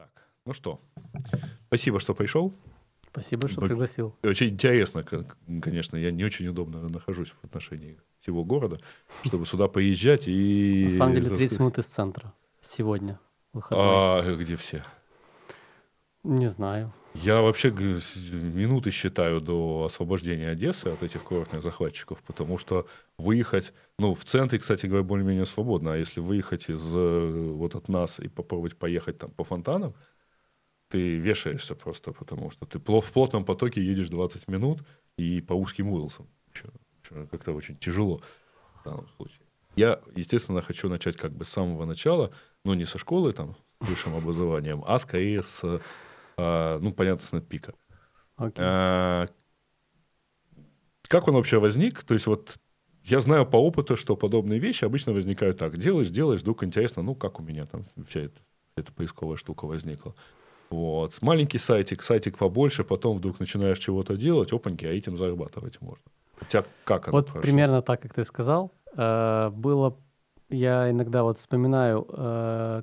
Так, ну что, спасибо, что пришел. Спасибо, что пригласил. Очень интересно, конечно, я не очень удобно нахожусь в отношении всего города, чтобы сюда поезжать и... На самом деле 30 минут из центра сегодня. Выходной. А где все? Не знаю. Я вообще минуты считаю до освобождения Одессы от этих курортных захватчиков, потому что выехать, ну, в центре, кстати говоря, более-менее свободно, а если выехать из э, вот от нас и попробовать поехать там по фонтанам, ты вешаешься просто, потому что ты в плотном потоке едешь 20 минут и по узким улицам. Как-то очень тяжело в данном случае. Я, естественно, хочу начать как бы с самого начала, но не со школы, там, с высшим образованием, а скорее с а, ну, понятно, с NetPeak. Okay. А, как он вообще возник? То есть вот я знаю по опыту, что подобные вещи обычно возникают так. Делаешь, делаешь, вдруг интересно, ну, как у меня там вся эта, эта поисковая штука возникла. Вот. Маленький сайтик, сайтик побольше, потом вдруг начинаешь чего-то делать, опаньки, а этим зарабатывать можно. У тебя как оно Вот прошло? примерно так, как ты сказал. Э, было, я иногда вот вспоминаю,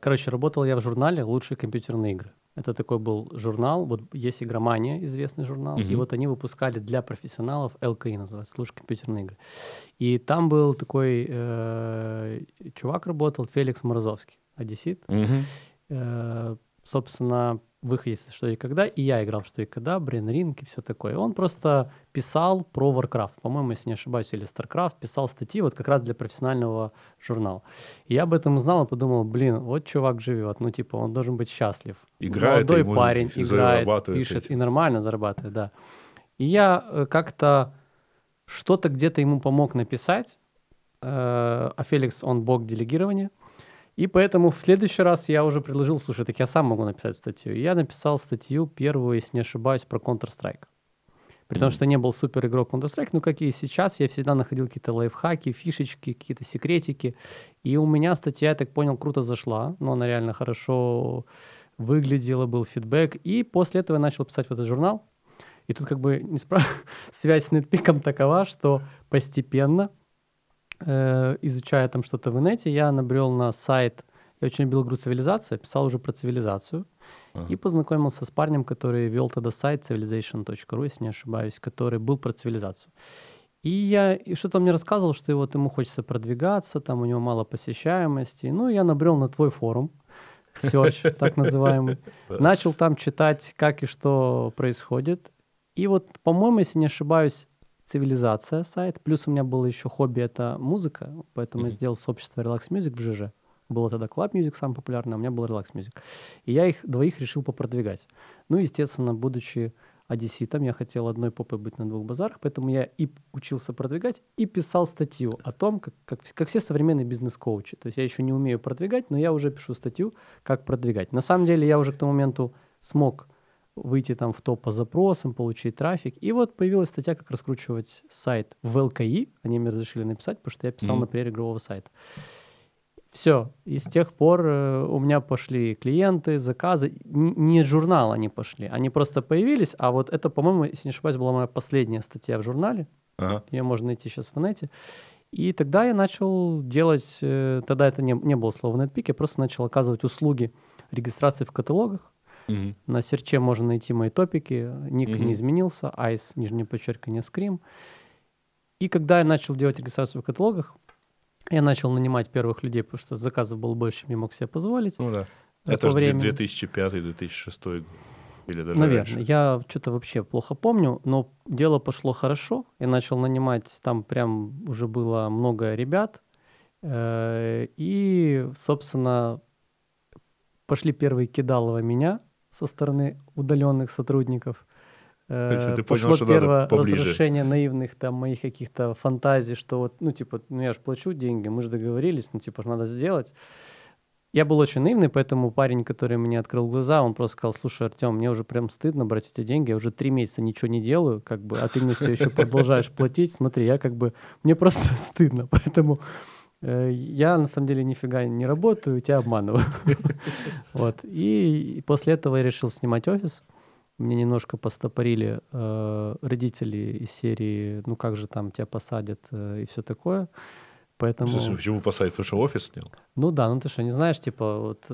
короче, работал я в журнале «Лучшие компьютерные игры». Это такой был журнал, вот есть «Игромания», известный журнал, uh-huh. и вот они выпускали для профессионалов ЛКИ, называется, служба компьютерные игры. И там был такой э, чувак работал, Феликс Морозовский, одессит. Uh-huh. Э, собственно, в их «Если что и когда», и я играл «Что и когда», Брен Ринг и все такое. Он просто писал про Warcraft, по-моему, если не ошибаюсь, или StarCraft, писал статьи вот как раз для профессионального журнала. И я об этом узнал и подумал, блин, вот чувак живет, ну типа он должен быть счастлив. Играет, Молодой парень, играет, пишет эти. и нормально зарабатывает, да. И я э, как-то что-то где-то ему помог написать, э, а Феликс, он бог делегирования, и поэтому в следующий раз я уже предложил, слушай, так я сам могу написать статью. И я написал статью первую, если не ошибаюсь, про Counter-Strike. При том, что не был супер игрок Counter-Strike, но как и сейчас, я всегда находил какие-то лайфхаки, фишечки, какие-то секретики. И у меня статья, я так понял, круто зашла, но она реально хорошо выглядела, был фидбэк. И после этого я начал писать в этот журнал. И тут как бы не спра... связь с нетпиком такова, что постепенно э, изучая там что-то в инете, я набрел на сайт, я очень любил игру «Цивилизация», писал уже про цивилизацию, ага. и познакомился с парнем, который вел тогда сайт civilization.ru, если не ошибаюсь, который был про цивилизацию. И я и что-то мне рассказывал, что вот ему хочется продвигаться, там у него мало посещаемости. Ну, я набрел на твой форум, Search, так называемый. Начал там читать, как и что происходит. И вот, по-моему, если не ошибаюсь, цивилизация сайт. Плюс у меня было еще хобби это музыка, поэтому mm-hmm. я сделал сообщество Relax Music в ЖЖ. Было тогда Club Music самый популярный, а у меня был Relax Music. И я их двоих решил попродвигать. Ну, естественно, будучи одесситом, я хотел одной попой быть на двух базарах, поэтому я и учился продвигать, и писал статью о том, как, как, как все современные бизнес-коучи. То есть я еще не умею продвигать, но я уже пишу статью, как продвигать. На самом деле я уже к тому моменту смог выйти там в топ по запросам, получить трафик. И вот появилась статья, как раскручивать сайт в ЛКИ. Они мне разрешили написать, потому что я писал, mm-hmm. например, игрового сайта. Все. И с тех пор э, у меня пошли клиенты, заказы. Н- не журнал они пошли. Они просто появились. А вот это, по-моему, если не ошибаюсь, была моя последняя статья в журнале. Ага. Ее можно найти сейчас в инете. И тогда я начал делать, э, тогда это не, не было слова NetPeak, я просто начал оказывать услуги регистрации в каталогах, Угу. На серче можно найти мои топики, ник угу. не изменился, айс, нижнее подчеркивание, скрим. И когда я начал делать регистрацию в каталогах, я начал нанимать первых людей, потому что заказов было больше, чем я мог себе позволить. Ну да. Это же 2005-2006 или даже Наверное. раньше. Я что-то вообще плохо помню, но дело пошло хорошо. Я начал нанимать, там прям уже было много ребят. Э, и, собственно, пошли первые кидалово меня со стороны удаленных сотрудников. Э, ты Пошло понял, что первое надо разрушение наивных там моих каких-то фантазий, что вот, ну, типа, ну, я же плачу деньги, мы же договорились, ну, типа, надо сделать. Я был очень наивный, поэтому парень, который мне открыл глаза, он просто сказал, слушай, Артем, мне уже прям стыдно брать тебя деньги, я уже три месяца ничего не делаю, как бы, а ты мне все еще продолжаешь платить, смотри, я как бы, мне просто стыдно, поэтому я на самом деле нифига не работаю, тебя обманываю. Вот. И после этого я решил снимать офис. Мне немножко постопорили э, родители из серии, ну как же там тебя посадят э, и все такое. Поэтому... Почему посадят? Потому что офис снял? Ну да, ну ты что, не знаешь, типа вот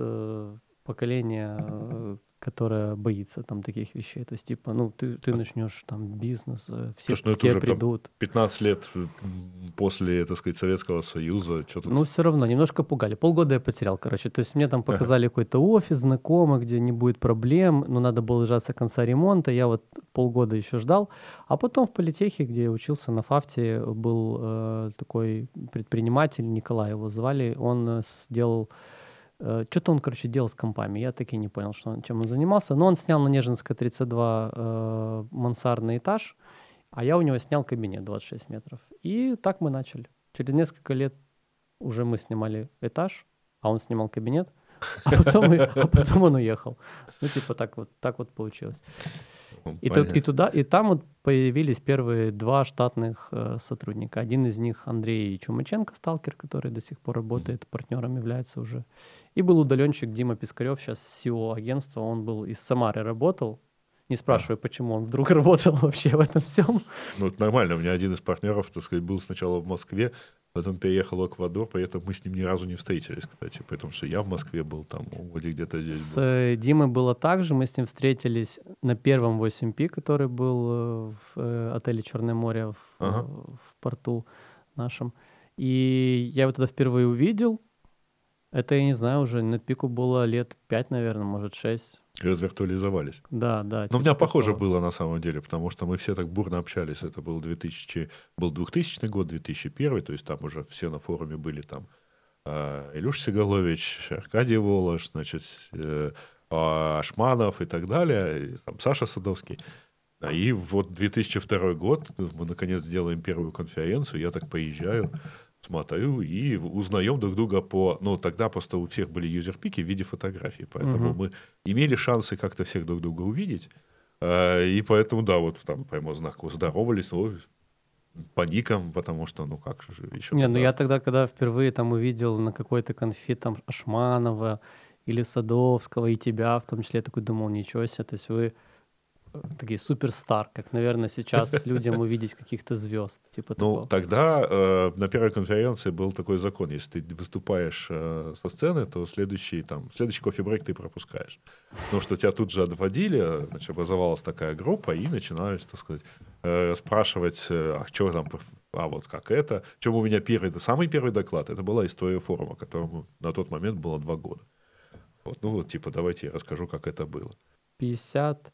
поколение, э, которое боится там таких вещей. То есть, типа, ну, ты, ты начнешь там бизнес, э, все Слушай, ну, к тебе придут. 15 лет после, так сказать, Советского Союза, что тут... Ну, все равно, немножко пугали. Полгода я потерял, короче. То есть мне там показали какой-то офис знакомый, где не будет проблем, но надо было ждаться конца ремонта. Я вот полгода еще ждал. А потом в политехе, где я учился на ФАФТе, был э, такой предприниматель, Николай его звали, он э, сделал Э, Что-то он, короче, делал с компами. Я таки не понял, что он, чем он занимался. Но он снял на Нежинской 32 э, мансардный этаж, а я у него снял кабинет 26 метров. И так мы начали. Через несколько лет уже мы снимали этаж, а он снимал кабинет, а потом, а потом он уехал. Ну, типа так вот, так вот получилось. И, тут, и туда, и там вот появились первые два штатных э, сотрудника. Один из них Андрей Чумаченко, сталкер, который до сих пор работает, партнером является уже. И был удаленщик Дима Пискарев, сейчас SEO агентства. Он был из Самары работал. Не спрашиваю, почему он вдруг работал вообще в этом всем. Ну, это нормально. У меня один из партнеров, так сказать, был сначала в Москве, Потом переехал в Эквадор, поэтому мы с ним ни разу не встретились, кстати, потому что я в Москве был, там, вроде где-то здесь С был. Э, Димой было так же, мы с ним встретились на первом 8P, который был э, в э, отеле Черное море в, ага. в порту нашем. И я его тогда впервые увидел. Это, я не знаю, уже на пику было лет 5, наверное, может, 6 развиртуализовались. Да, да. Но у меня похоже такого. было на самом деле, потому что мы все так бурно общались. Это был 2000, был 2000 год, 2001, то есть там уже все на форуме были там э, Илюш Сигалович, Аркадий Волош, значит, э, Ашманов и так далее, и, там Саша Садовский. И вот 2002 год, мы наконец делаем первую конференцию, я так поезжаю, смотрю и узнаем друг друга по... Ну, тогда просто у всех были юзерпики в виде фотографий, поэтому угу. мы имели шансы как-то всех друг друга увидеть. Э, и поэтому, да, вот там прямо знаково здоровались, ну, по никам, потому что, ну как же еще... Не, ну я тогда, когда впервые там увидел на какой-то конфе там Ашманова или Садовского, и тебя в том числе, я такой думал, ничего себе, то есть вы такие суперстар, как, наверное, сейчас людям увидеть каких-то звезд. Типа ну, такого. тогда э, на первой конференции был такой закон, если ты выступаешь э, со сцены, то следующий, там, следующий кофе-брейк ты пропускаешь. Потому что тебя тут же отводили, значит, образовалась такая группа, и начинались, так сказать, э, спрашивать, э, а что там, а вот как это. Чем у меня первый, это самый первый доклад, это была история форума, которому на тот момент было два года. Вот, ну вот, типа, давайте я расскажу, как это было. 50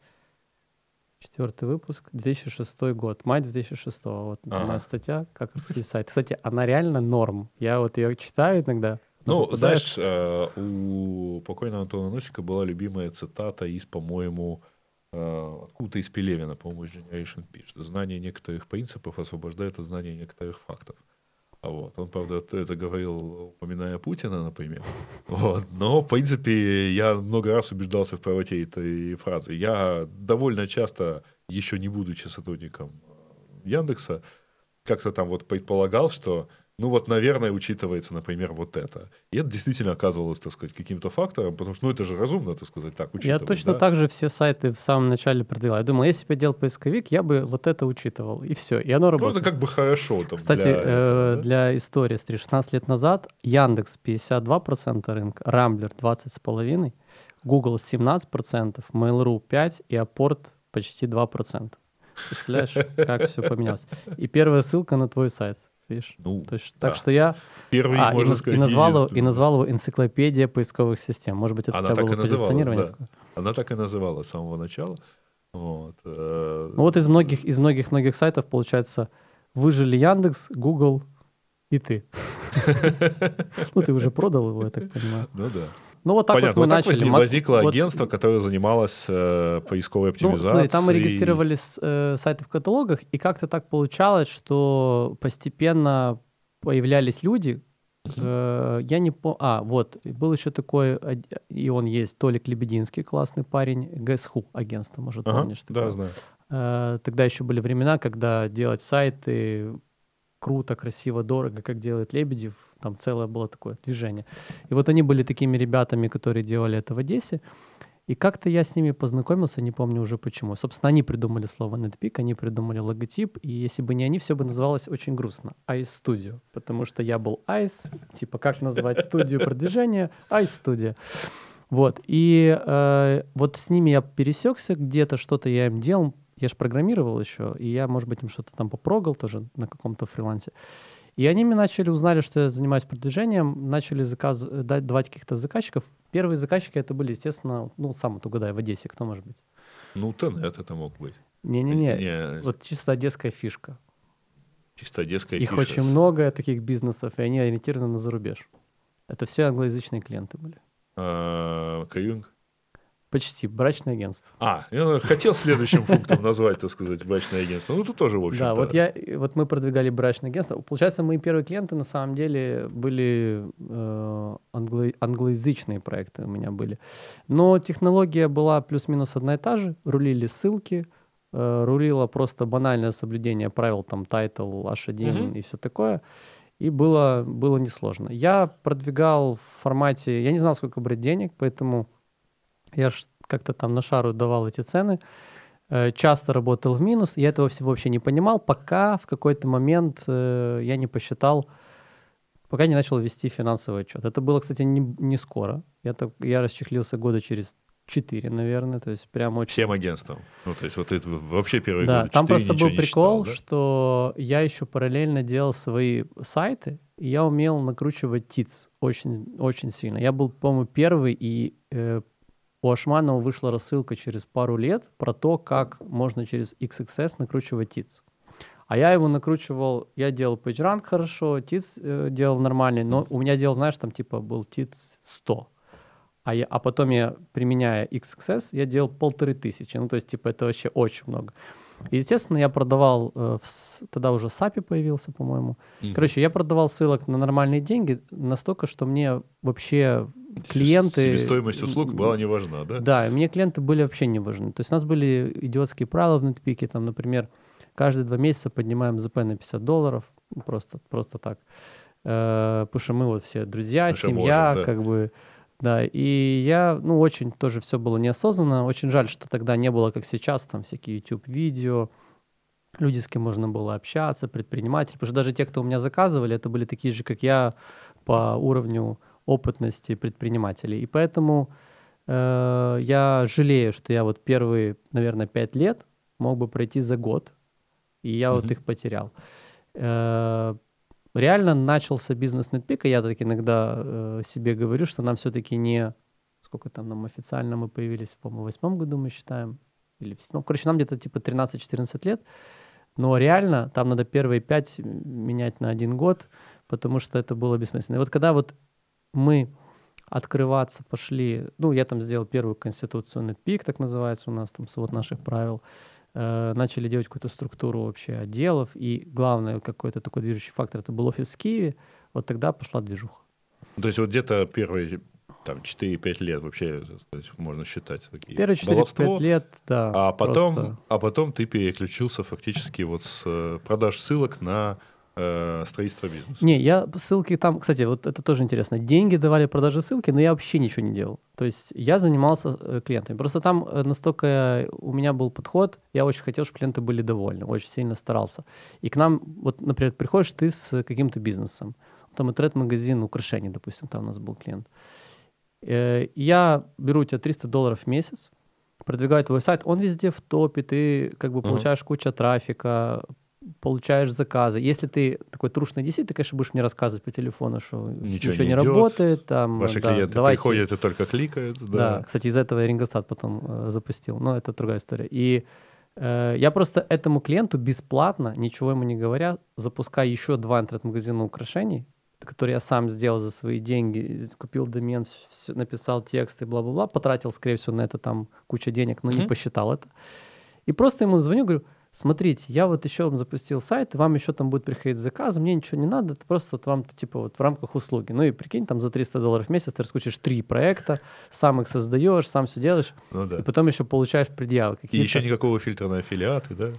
Четвертый выпуск, 2006 год, май 2006. Вот ага. моя статья, как раскрутить сайт. Кстати, она реально норм. Я вот ее читаю иногда. Ну, попадаешь... знаешь, э, у покойного Антона Носика была любимая цитата из, по-моему, э, откуда-то из Пелевина, по-моему, из Generation P, что знание некоторых принципов освобождает от знания некоторых фактов. А вот. Он, правда, это говорил, упоминая Путина, например. Вот. Но, в принципе, я много раз убеждался в правоте этой фразы. Я довольно часто, еще не будучи сотрудником Яндекса, как-то там вот предполагал, что ну вот, наверное, учитывается, например, вот это. И это действительно оказывалось, так сказать, каким-то фактором, потому что, ну, это же разумно, так сказать, так учитывать. Я точно да? так же все сайты в самом начале продвигал. Я думал, если бы я делал поисковик, я бы вот это учитывал, и все, и оно работает. Ну, это как бы хорошо. Там, Кстати, для, этого, да? для истории, смотри, 16 лет назад Яндекс 52% рынка, Рамблер 20,5%, Google 17%, Mail.ru 5% и Апорт почти 2%. Представляешь, как все поменялось. И первая ссылка на твой сайт видишь? Ну, То есть, да. Так что я Первый, а, можно и, сказать, и, назвал его, и назвал его энциклопедия поисковых систем. Может быть, это Она так и называлась, да. Она так и называлась с самого начала. Вот. Э, ну вот из многих, из многих многих сайтов, получается, выжили Яндекс, Google и ты. Ну, ты уже продал его, я так понимаю. Ну да. Ну, вот так Понятно. вот мы вот начали. Так возникло вот... агентство, которое занималось э, поисковой оптимизацией. Ну, смотри, там мы регистрировали э, сайты в каталогах, и как-то так получалось, что постепенно появлялись люди, Uh-huh. Я не помню. А, вот, был еще такой, и он есть, Толик Лебединский, классный парень, ГСХУ агентство, может, ага, помнишь? Такое. Да, знаю. Э, тогда еще были времена, когда делать сайты круто, красиво, дорого, как делает Лебедев, там целое было такое движение. И вот они были такими ребятами, которые делали это в Одессе. И как-то я с ними познакомился, не помню уже почему. Собственно, они придумали слово NetPeak, они придумали логотип, и если бы не они, все бы называлось очень грустно. Ice Studio, потому что я был Ice, типа как назвать студию продвижения? Ice Studio. Вот, и э, вот с ними я пересекся где-то, что-то я им делал, я же программировал еще, и я, может быть, им что-то там попрогал тоже на каком-то фрилансе. И они мне начали, узнали, что я занимаюсь продвижением, начали заказ, э, дать, давать каких-то заказчиков. Первые заказчики это были, естественно, ну, сам вот угадай, в Одессе, кто может быть? Ну, Тенет это мог быть. Не-не-не, Не. вот чисто одесская фишка. Чисто одесская Их фишка. очень много таких бизнесов, и они ориентированы на зарубеж. Это все англоязычные клиенты были. А, Каюнг? Почти, брачное агентство. А, я хотел следующим пунктом назвать, так сказать, брачное агентство. Ну, тут тоже, в общем Да, вот, я, вот мы продвигали брачное агентство. Получается, мои первые клиенты на самом деле были э, англо, англоязычные проекты у меня были. Но технология была плюс-минус одна и та же. Рулили ссылки, э, рулило просто банальное соблюдение правил, там, title, H1 угу. и все такое. И было, было несложно. Я продвигал в формате... Я не знал, сколько брать денег, поэтому я ж как-то там на шару давал эти цены. Э, часто работал в минус. Я этого всего вообще не понимал, пока в какой-то момент э, я не посчитал, пока не начал вести финансовый отчет. Это было, кстати, не, не скоро. Я, так, я расчехлился года через четыре, наверное, то есть прям очень... Всем агентством. Ну, то есть вот это вообще первый да, год. там просто был прикол, читал, да? что я еще параллельно делал свои сайты, и я умел накручивать ТИЦ очень, очень сильно. Я был, по-моему, первый, и э, у Ашманова вышла рассылка через пару лет про то, как можно через XXS накручивать ТИЦ. А я его накручивал, я делал PageRank хорошо, ТИЦ э, делал нормальный, но у меня делал, знаешь, там типа был ТИЦ 100. А, я, а потом я, применяя XXS, я делал полторы тысячи. Ну, то есть, типа, это вообще очень много. И, естественно, я продавал, э, в, тогда уже SAPI появился, по-моему. Mm-hmm. Короче, я продавал ссылок на нормальные деньги настолько, что мне вообще клиенты... Себестоимость услуг была не важна, да? Да, мне клиенты были вообще не важны. То есть у нас были идиотские правила в NetPeak, там, например, каждые два месяца поднимаем ЗП на 50 долларов, просто, просто так. Э, потому что мы вот все друзья, Потому семья, можем, да. как бы... Да, и я, ну, очень тоже все было неосознанно. Очень жаль, что тогда не было, как сейчас, там всякие YouTube-видео, люди, с кем можно было общаться, предприниматели. Потому что даже те, кто у меня заказывали, это были такие же, как я, по уровню опытности предпринимателей. И поэтому э, я жалею, что я вот первые, наверное, пять лет мог бы пройти за год, и я mm-hmm. вот их потерял. Э, реально начался бизнес и я так иногда э, себе говорю, что нам все-таки не... Сколько там нам официально мы появились, по-моему, в восьмом году мы считаем, или в седьмом. Короче, нам где-то типа 13-14 лет, но реально там надо первые пять менять на один год, потому что это было бессмысленно. И вот когда вот мы открываться пошли, ну, я там сделал первую конституцию NetPeak, так называется у нас, там свод наших правил, э, начали делать какую-то структуру вообще отделов, и главное какой-то такой движущий фактор, это был офис в Киеве, вот тогда пошла движуха. То есть вот где-то первые там 4-5 лет вообще можно считать такие. Первые 4-5 лет, да. А потом, просто... а потом ты переключился фактически вот с э, продаж ссылок на э, строительство бизнеса. Не, я ссылки там, кстати, вот это тоже интересно. Деньги давали продажи ссылки, но я вообще ничего не делал. То есть я занимался э, клиентами. Просто там э, настолько у меня был подход, я очень хотел, чтобы клиенты были довольны, очень сильно старался. И к нам, вот, например, приходишь ты с каким-то бизнесом, там интернет-магазин украшений, допустим, там у нас был клиент. Э, я беру у тебя 300 долларов в месяц, продвигаю твой сайт, он везде в топе, ты как бы получаешь uh-huh. кучу трафика, получаешь заказы. Если ты такой трушный DC, ты, конечно, будешь мне рассказывать по телефону, что ничего, ничего не, не работает. Там, Ваши да, клиенты давайте... приходят и только кликают. Да, да кстати, из-за этого я Рингостат потом э, запустил, но это другая история. И э, я просто этому клиенту бесплатно, ничего ему не говоря, запускаю еще два интернет-магазина украшений, которые я сам сделал за свои деньги, купил домен, все, написал тексты, бла-бла-бла, потратил, скорее всего, на это там куча денег, но mm-hmm. не посчитал это. И просто ему звоню, говорю, смотрите, я вот еще вам запустил сайт, вам еще там будет приходить заказ, мне ничего не надо, это просто вот вам типа вот в рамках услуги. Ну и прикинь, там за 300 долларов в месяц ты раскрутишь три проекта, сам их создаешь, сам все делаешь, ну, да. и потом еще получаешь предъявы. И еще никакого фильтра на аффилиаты, да?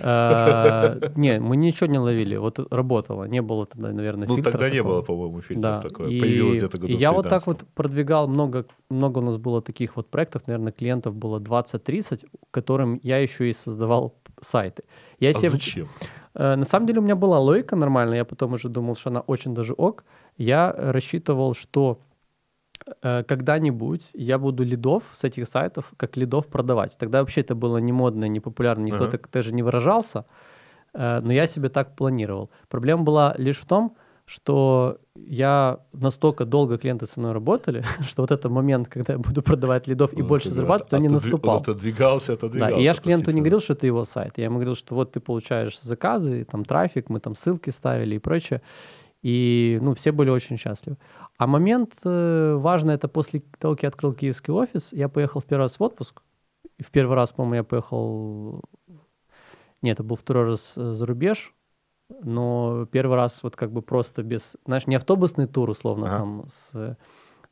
А, не, мы ничего не ловили, вот работало, не было тогда, наверное, фильтра. Ну тогда не было, по-моему, фильтра такого, появилось где-то году Я вот так вот продвигал много, много у нас было таких вот проектов, наверное, клиентов было 20-30, которым я еще и создавал сайты. Я а себе... зачем? Э, на самом деле у меня была логика нормальная, я потом уже думал, что она очень даже ок. Я рассчитывал, что э, когда-нибудь я буду лидов с этих сайтов, как лидов продавать. Тогда вообще это было не модно, не популярно, никто ага. так даже не выражался, э, но я себе так планировал. Проблема была лишь в том, что я настолько долго клиенты со мной работали, что вот этот момент, когда я буду продавать лидов и ну, больше зарабатывать, он не наступал. Он отодвигался, отодвигался. Да, и я же клиенту не говорил, что это его сайт. Я ему говорил, что вот ты получаешь заказы, там трафик, мы там ссылки ставили и прочее. И, ну, все были очень счастливы. А момент э, важный, это после того, как я открыл киевский офис, я поехал в первый раз в отпуск. И в первый раз, по-моему, я поехал... Нет, это был второй раз э, за рубеж, но первый раз вот как бы просто без, знаешь, не автобусный тур условно ага. там с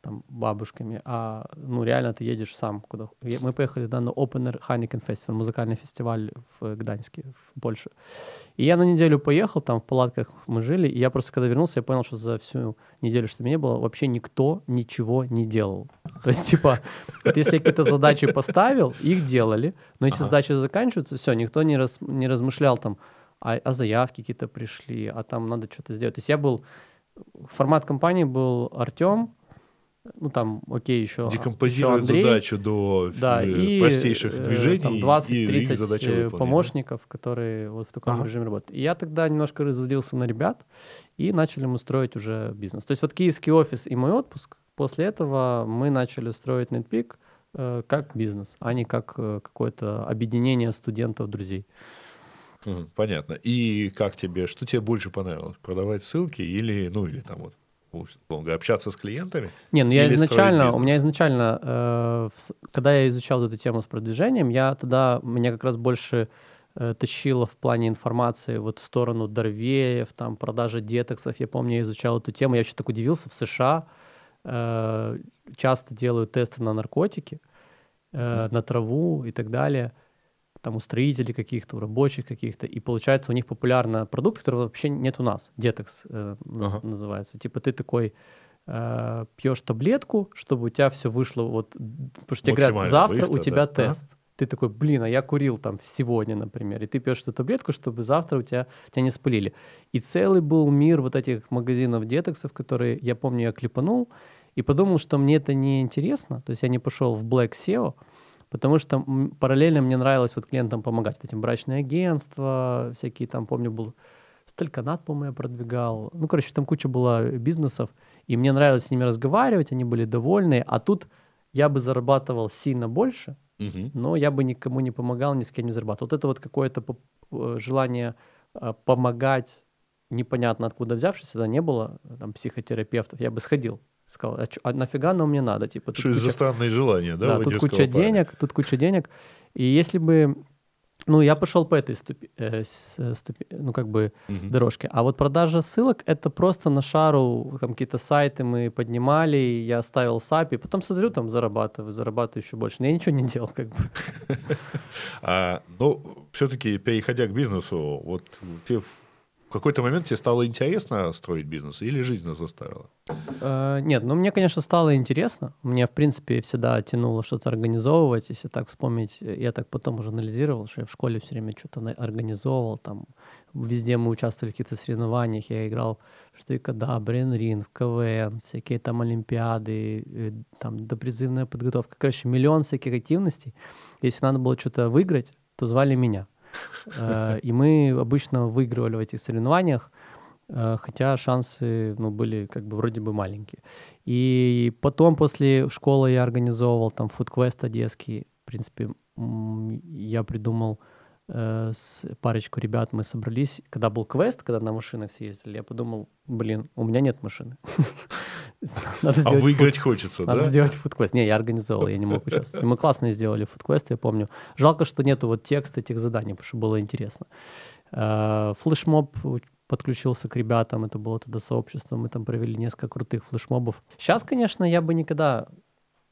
там, бабушками, а ну реально ты едешь сам куда. Мы поехали да, на Open Air Heineken Festival, музыкальный фестиваль в Гданьске, в Польше. И я на неделю поехал, там в палатках мы жили, и я просто когда вернулся, я понял, что за всю неделю, что меня было, вообще никто ничего не делал. То есть, типа, вот если я какие-то задачи поставил, их делали, но если ага. задачи заканчиваются, все, никто не, раз, не размышлял там, а, а заявки какие-то пришли, а там надо что-то сделать. То есть я был, формат компании был Артем, ну там, окей, еще Декомпозирует еще Андрей, задачу до да, э, и, простейших э, движений. 20-30 помощников, которые вот в таком ага. режиме работают. И я тогда немножко разозлился на ребят, и начали мы строить уже бизнес. То есть вот киевский офис и мой отпуск, после этого мы начали строить NetPeak э, как бизнес, а не как э, какое-то объединение студентов, друзей. Понятно. И как тебе, что тебе больше понравилось? Продавать ссылки или, ну, или там вот долго общаться с клиентами? Не, ну я изначально, у меня изначально, э, когда я изучал эту тему с продвижением, я тогда, меня как раз больше э, тащило в плане информации вот в сторону дорвеев, там, продажа детоксов. Я помню, я изучал эту тему, я вообще так удивился, в США э, часто делают тесты на наркотики, э, на траву и так далее – там у строителей каких-то, у рабочих каких-то, и получается у них популярный продукт, который вообще нет у нас, детокс э, ага. называется. Типа ты такой э, пьешь таблетку, чтобы у тебя все вышло вот, потому что тебе говорят, завтра быстро, у тебя да? тест. Ага. Ты такой, блин, а я курил там сегодня, например, и ты пьешь эту таблетку, чтобы завтра у тебя тебя не спалили. И целый был мир вот этих магазинов детоксов, которые, я помню, я клепанул, и подумал, что мне это не интересно, то есть я не пошел в Black SEO, потому что параллельно мне нравилось вот клиентам помогать, этим брачные агентства, всякие там, помню, был Стальканат, по-моему, я продвигал. Ну, короче, там куча было бизнесов, и мне нравилось с ними разговаривать, они были довольны, а тут я бы зарабатывал сильно больше, угу. но я бы никому не помогал, ни с кем не зарабатывал. Вот это вот какое-то э, желание э, помогать, непонятно откуда взявшись, это не было, там, психотерапевтов, я бы сходил, Сказал, а, чё, а нафига оно мне надо? Типа, Что куча... за странные желания, да? Да, тут куча парня. денег, тут куча денег. И если бы ну, я пошел по этой ступи, э, ступи, ну, как бы угу. дорожке. А вот продажа ссылок — это просто на шару, там какие-то сайты мы поднимали, я ставил SAP, и потом смотрю, там зарабатываю, зарабатываю еще больше. Но я ничего не делал, как бы. А, ну, все-таки, переходя к бизнесу, вот ты в какой-то момент тебе стало интересно строить бизнес или жизнь заставила? Э, нет, ну мне, конечно, стало интересно. Мне, в принципе, всегда тянуло что-то организовывать. Если так вспомнить, я так потом уже анализировал, что я в школе все время что-то организовывал. Там везде мы участвовали в каких-то соревнованиях. Я играл что и когда, Брен Ринг, КВН, всякие там олимпиады, э, там допризывная подготовка. Короче, миллион всяких активностей. Если надо было что-то выиграть, то звали меня. Э, и мы обычно выигрывали в этих соревнованиях, э, хотя шансы ну, были как бы вроде бы маленькие. И потом после школы я организовывал там фудквест одесский. В принципе, я придумал э, с парочку ребят мы собрались, когда был квест, когда на машинах все ездили, я подумал, блин, у меня нет машины. А выиграть хочется, да? Надо сделать фудквест. Не, я организовал, я не мог участвовать. Мы классно сделали фудквест, я помню. Жалко, что нету вот текста этих заданий, потому что было интересно. Э, флешмоб подключился к ребятам, это было тогда сообщество, мы там провели несколько крутых флешмобов. Сейчас, конечно, я бы никогда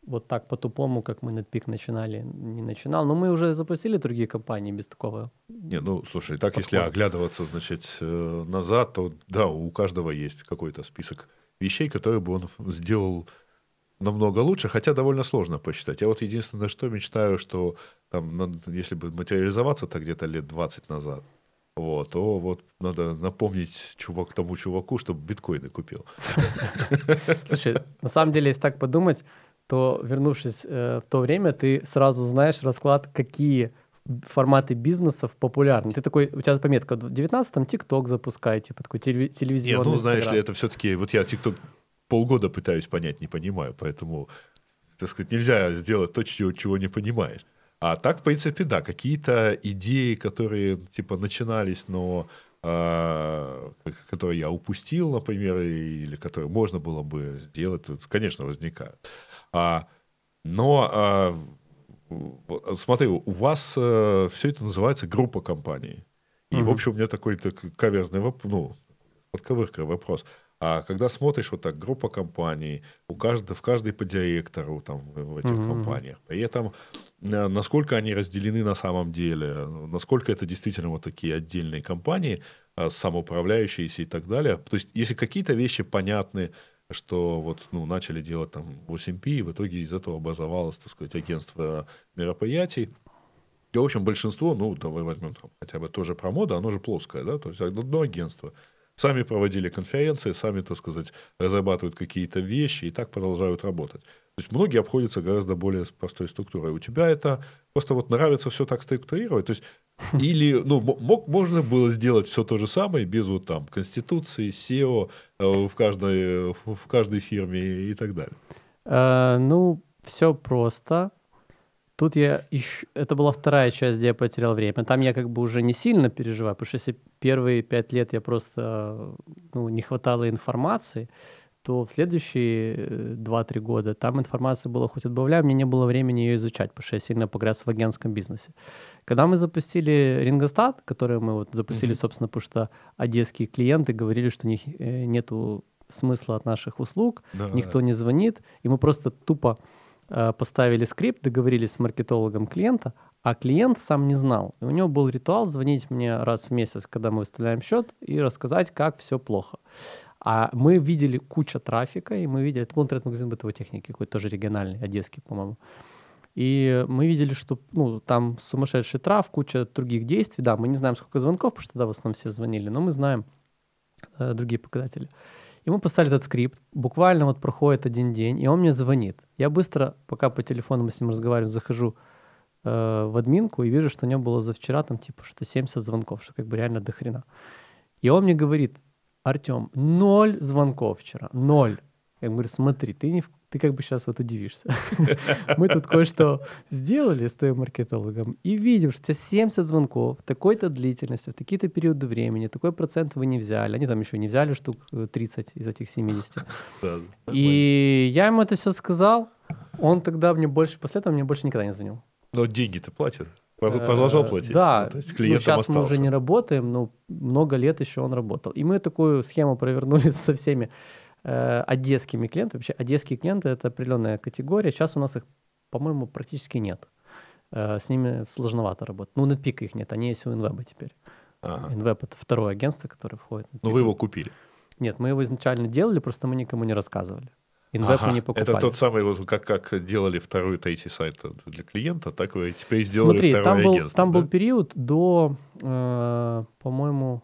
вот так по-тупому, как мы NetPeak начинали, не начинал. Но мы уже запустили другие компании без такого. Не, ну, слушай, так подхода. если оглядываться, значит, э, назад, то да, у каждого есть какой-то список вещей, которые бы он сделал намного лучше, хотя довольно сложно посчитать. Я вот единственное, что мечтаю, что там, если бы материализоваться так где-то лет 20 назад, вот, то вот надо напомнить чувак, тому чуваку, чтобы биткоины купил. Слушай, на самом деле, если так подумать, то, вернувшись э, в то время, ты сразу знаешь расклад, какие форматы бизнесов популярны. Ты такой, у тебя пометка, в 19-м ТикТок запускай, типа такой телевизионный Нет, ну, знаешь ли, это все-таки, вот я ТикТок полгода пытаюсь понять, не понимаю, поэтому, так сказать, нельзя сделать то, чего, чего не понимаешь. А так, в принципе, да, какие-то идеи, которые, типа, начинались, но которые я упустил, например, или которые можно было бы сделать, конечно, возникают. А, но а, смотри, у вас а, все это называется группа компаний. И, угу. в общем, у меня такой так, каверзный вопрос, ну, подковырка вопрос. А когда смотришь вот так, группа компаний, у каждого, в каждой по директору там, в этих mm-hmm. компаниях, при этом э, насколько они разделены на самом деле, насколько это действительно вот такие отдельные компании, э, самоуправляющиеся и так далее. То есть, если какие-то вещи понятны, что вот, ну, начали делать там 8P, и в итоге из этого образовалось, так сказать, агентство мероприятий, и, в общем, большинство, ну, давай возьмем там, хотя бы тоже про моду, оно же плоское, да, то есть одно агентство – Сами проводили конференции, сами, так сказать, разрабатывают какие-то вещи и так продолжают работать. То есть многие обходятся гораздо более простой структурой. У тебя это просто вот нравится все так структурировать. То есть или, ну, мог, можно было сделать все то же самое без вот там конституции, SEO э, в каждой, в каждой фирме и так далее. А, ну, все просто. Тут я еще... Это была вторая часть, где я потерял время. Там я как бы уже не сильно переживаю, потому что если первые пять лет я просто... Ну, не хватало информации, то в следующие э, два-три года там информации было хоть отбавляю, мне не было времени ее изучать, потому что я сильно погряз в агентском бизнесе. Когда мы запустили Рингостат, который мы вот запустили, mm-hmm. собственно, потому что одесские клиенты говорили, что у них э, нету смысла от наших услуг, да, никто да. не звонит, и мы просто тупо Э, поставили скрипт, договорились с маркетологом клиента, а клиент сам не знал. И у него был ритуал звонить мне раз в месяц, когда мы выставляем счет, и рассказать, как все плохо. А мы видели кучу трафика, и мы видели, это интернет-магазин бытовой техники, какой-то тоже региональный, одесский, по-моему. И мы видели, что ну, там сумасшедший трав, куча других действий. Да, мы не знаем, сколько звонков, потому что тогда в основном все звонили, но мы знаем э, другие показатели. И мы поставили этот скрипт. Буквально вот проходит один день, и он мне звонит. Я быстро, пока по телефону мы с ним разговариваем, захожу э, в админку и вижу, что у него было за вчера там типа что 70 звонков, что как бы реально до хрена. И он мне говорит, Артем, ноль звонков вчера, ноль. Я говорю, смотри, ты не в ты как бы сейчас вот удивишься. Мы тут кое-что сделали с твоим маркетологом и видим, что у тебя 70 звонков, такой-то длительностью, такие-то периоды времени, такой процент вы не взяли. Они там еще не взяли штук 30 из этих 70. И я ему это все сказал. Он тогда мне больше, после этого мне больше никогда не звонил. Но деньги-то платят. Продолжал э, платить. Да, ну, сейчас мы уже не работаем, но много лет еще он работал. И мы такую схему провернули со всеми э, одесскими клиентами. Вообще одесские клиенты это определенная категория. Сейчас у нас их, по-моему, практически нет. Э, с ними сложновато работать. Ну, NetPeak их нет, они есть у InWeb теперь. Ага. InWeb это второе агентство, которое входит. Но вы его купили? Нет, мы его изначально делали, просто мы никому не рассказывали. InWeb ага, мы не покупали. Это тот самый, вот как, как делали второй третий сайт для клиента, так вы теперь сделали Смотри, второе там был, агентство. Там да? был период до, э, по-моему,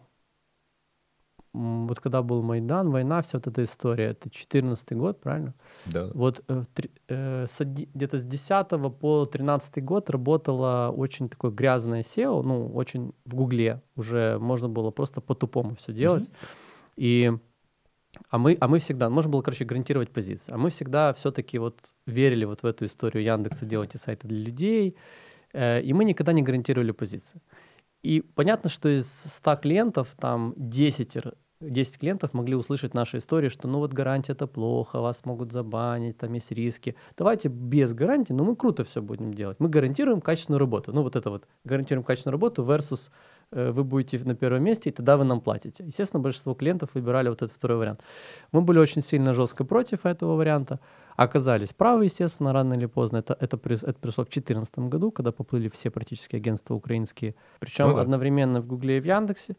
вот когда был Майдан, война, вся вот эта история, это 14 год, правильно? Да. Вот э, э, где-то с 10 по 13 год работала очень такое грязное SEO, ну, очень в Гугле уже можно было просто по-тупому все делать. Mm-hmm. И а мы, а мы всегда, можно было, короче, гарантировать позиции. А мы всегда все-таки вот верили вот в эту историю Яндекса делайте сайты для людей, э, и мы никогда не гарантировали позиции. И понятно, что из 100 клиентов там 10 10 клиентов могли услышать наши истории, что ну вот гарантия это плохо, вас могут забанить, там есть риски. Давайте без гарантии, но мы круто все будем делать. Мы гарантируем качественную работу. Ну вот это вот, гарантируем качественную работу versus э, вы будете на первом месте, и тогда вы нам платите. Естественно, большинство клиентов выбирали вот этот второй вариант. Мы были очень сильно жестко против этого варианта. Оказались правы, естественно, рано или поздно. Это, это, это пришло в 2014 году, когда поплыли все практически агентства украинские. Причем ну, да. одновременно в Гугле и в Яндексе.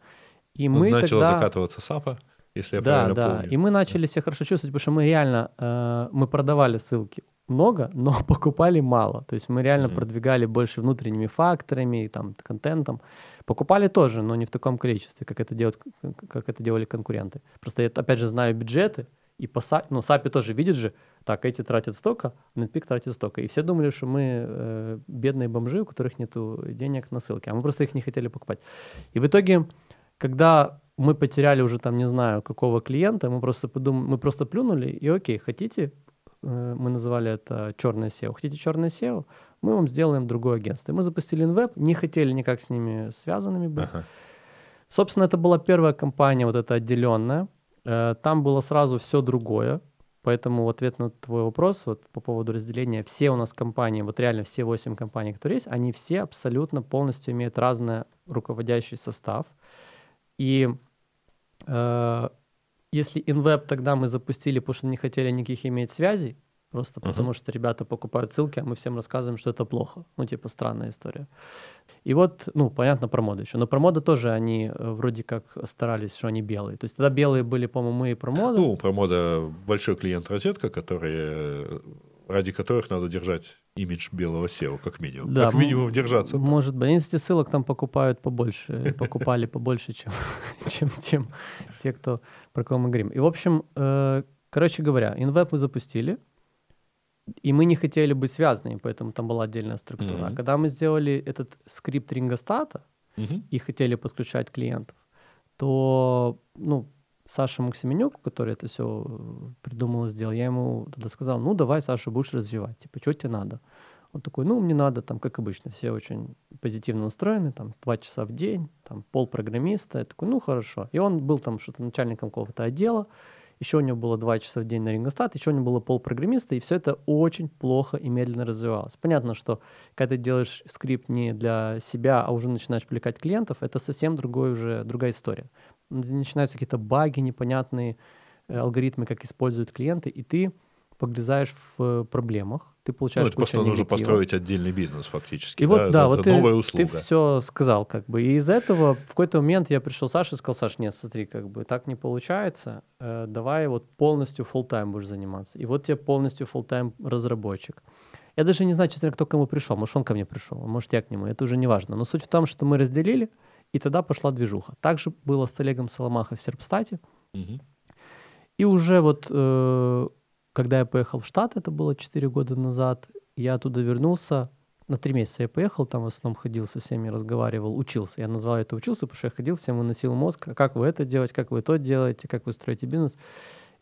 И мы начала тогда... закатываться САПа, если я да, правильно да. помню. И мы начали себя хорошо чувствовать, потому что мы реально, э, мы продавали ссылки много, но покупали мало. То есть мы реально mm-hmm. продвигали больше внутренними факторами, там, контентом. Покупали тоже, но не в таком количестве, как это, делают, как это делали конкуренты. Просто я, опять же, знаю бюджеты, и по SAP, ну, SAP тоже видит же, так, эти тратят столько, Netpeak тратит столько. И все думали, что мы э, бедные бомжи, у которых нет денег на ссылки, а мы просто их не хотели покупать. И в итоге, когда мы потеряли уже там, не знаю, какого клиента, мы просто подумали, мы просто плюнули, и окей, хотите, э, мы называли это черное SEO, хотите черное SEO, мы вам сделаем другое агентство. И мы запустили InWeb, не хотели никак с ними связанными быть. Ага. Собственно, это была первая компания, вот эта отделенная. Э, там было сразу все другое. Поэтому в ответ на твой вопрос вот по поводу разделения, все у нас компании, вот реально все 8 компаний, которые есть, они все абсолютно полностью имеют разный руководящий состав. И э, если InWeb тогда мы запустили, потому что не хотели никаких иметь связей, просто uh-huh. потому что ребята покупают ссылки, а мы всем рассказываем, что это плохо. Ну, типа, странная история. И вот, ну, понятно, про моду еще. Но про моду тоже они э, вроде как старались, что они белые. То есть тогда белые были, по-моему, мы и про моду. Ну, про мода большой клиент розетка, которые ради которых надо держать имидж белого SEO, как минимум. Да, как минимум держаться. Может быть. Они, кстати, ссылок там покупают побольше, покупали побольше, чем, чем, чем те, кто, про кого мы говорим. И, в общем, э, короче говоря, InWeb мы запустили, и мы не хотели быть связанными, поэтому там была отдельная структура. Mm-hmm. А когда мы сделали этот скрипт рингостата mm-hmm. и хотели подключать клиентов, то, ну, Саша Максименюк, который это все придумал и сделал, я ему тогда сказал, ну, давай, Саша, будешь развивать, типа, что тебе надо? Он такой, ну, мне надо, там, как обычно, все очень позитивно настроены, там, два часа в день, там, пол программиста. Я такой, ну, хорошо. И он был там что-то начальником какого-то отдела, еще у него было 2 часа в день на рингостат, еще у него было полпрограммиста, и все это очень плохо и медленно развивалось. Понятно, что когда ты делаешь скрипт не для себя, а уже начинаешь привлекать клиентов, это совсем другой уже, другая история. Начинаются какие-то баги непонятные, э, алгоритмы, как используют клиенты, и ты погрязаешь в э, проблемах, ты получаешь ну, это просто нужно построить отдельный бизнес фактически. И да? вот, да, это, вот это ты, новая услуга. ты все сказал, как бы. И из этого в какой-то момент я пришел Саше и сказал, Саш, нет, смотри, как бы так не получается, э, давай вот полностью full time будешь заниматься. И вот тебе полностью full time разработчик. Я даже не знаю, честно кто к кому пришел. Может, он ко мне пришел, а может, я к нему. Это уже не важно. Но суть в том, что мы разделили, и тогда пошла движуха. Также было с Олегом Соломахой в Серпстате. Угу. И уже вот э, когда я поехал в Штат, это было 4 года назад, я оттуда вернулся, на три месяца я поехал, там в основном ходил со всеми, разговаривал, учился. Я назвал это учился, потому что я ходил, всем выносил мозг, а как вы это делаете, как вы то делаете, как вы строите бизнес.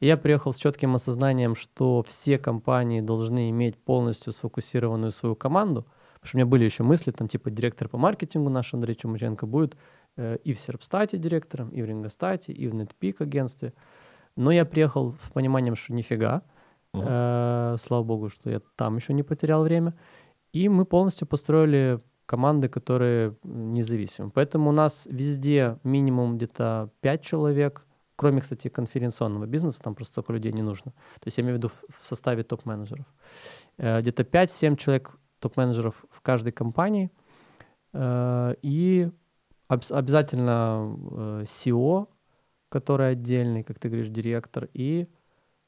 И я приехал с четким осознанием, что все компании должны иметь полностью сфокусированную свою команду, потому что у меня были еще мысли, там типа директор по маркетингу наш Андрей Чумаченко будет э, и в Серпстате директором, и в Рингостате, и в Netpeak агентстве. Но я приехал с пониманием, что нифига, Uh-huh. слава богу, что я там еще не потерял время. И мы полностью построили команды, которые независимы. Поэтому у нас везде минимум где-то 5 человек, кроме, кстати, конференционного бизнеса, там просто столько людей не нужно. То есть я имею в виду в составе топ-менеджеров. Э, где-то 5-7 человек топ-менеджеров в каждой компании. Э, и обязательно SEO, который отдельный, как ты говоришь, директор, и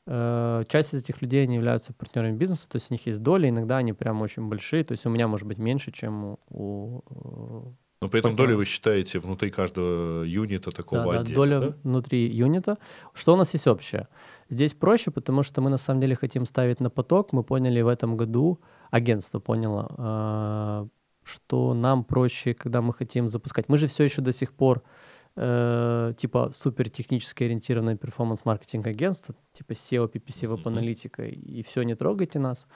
Э, часть из этих людей они являются партнерами бизнеса, то есть у них есть доли, иногда они прям очень большие, то есть у меня может быть меньше, чем у... у э, но при этом доли вы считаете внутри каждого юнита такого да, отдела, да, доля да? внутри юнита. Что у нас есть общее? Здесь проще, потому что мы на самом деле хотим ставить на поток. Мы поняли в этом году, агентство поняло, э, что нам проще, когда мы хотим запускать. Мы же все еще до сих пор э, типа супер технически ориентированное перформанс-маркетинг агентство, типа SEO, PPC, веб-аналитика, и все, не трогайте нас.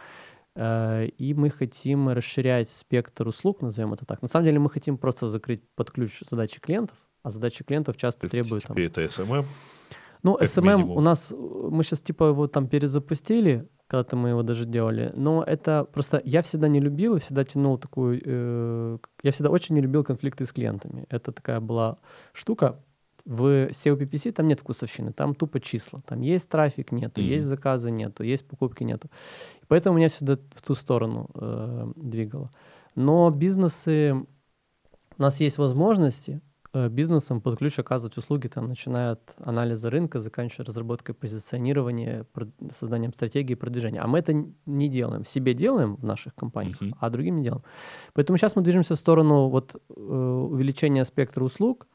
Э, и мы хотим расширять спектр услуг, назовем это так. На самом деле мы хотим просто закрыть под ключ задачи клиентов, а задачи клиентов часто требуют... Там, это SMM? Ну, SMM у нас, мы сейчас типа его там перезапустили, когда-то мы его даже делали. Но это просто я всегда не любил и всегда тянул такую... Э, я всегда очень не любил конфликты с клиентами. Это такая была штука. В SEO PPC там нет вкусовщины, там тупо числа. Там есть трафик, нету, mm-hmm. есть заказы, нету, есть покупки, нету. И поэтому меня всегда в ту сторону э, двигало. Но бизнесы... У нас есть возможности, э, бизнесам под ключ оказывать услуги, там, начиная от анализа рынка, заканчивая разработкой позиционирования, созданием стратегии продвижения. А мы это не делаем. Себе делаем в наших компаниях, uh-huh. а другим не делаем. Поэтому сейчас мы движемся в сторону вот, э, увеличения спектра услуг,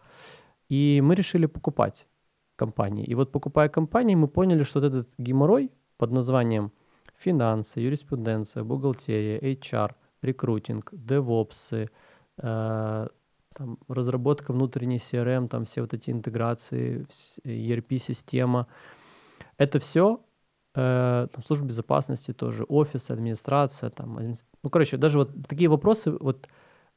и мы решили покупать компании. И вот покупая компании, мы поняли, что вот этот геморрой под названием финансы, юриспруденция, бухгалтерия, HR, рекрутинг, девопсы, э, там, разработка внутренней CRM, там все вот эти интеграции, ERP-система. Это все, э, служба безопасности тоже, офис, администрация, там, ну, короче, даже вот такие вопросы вот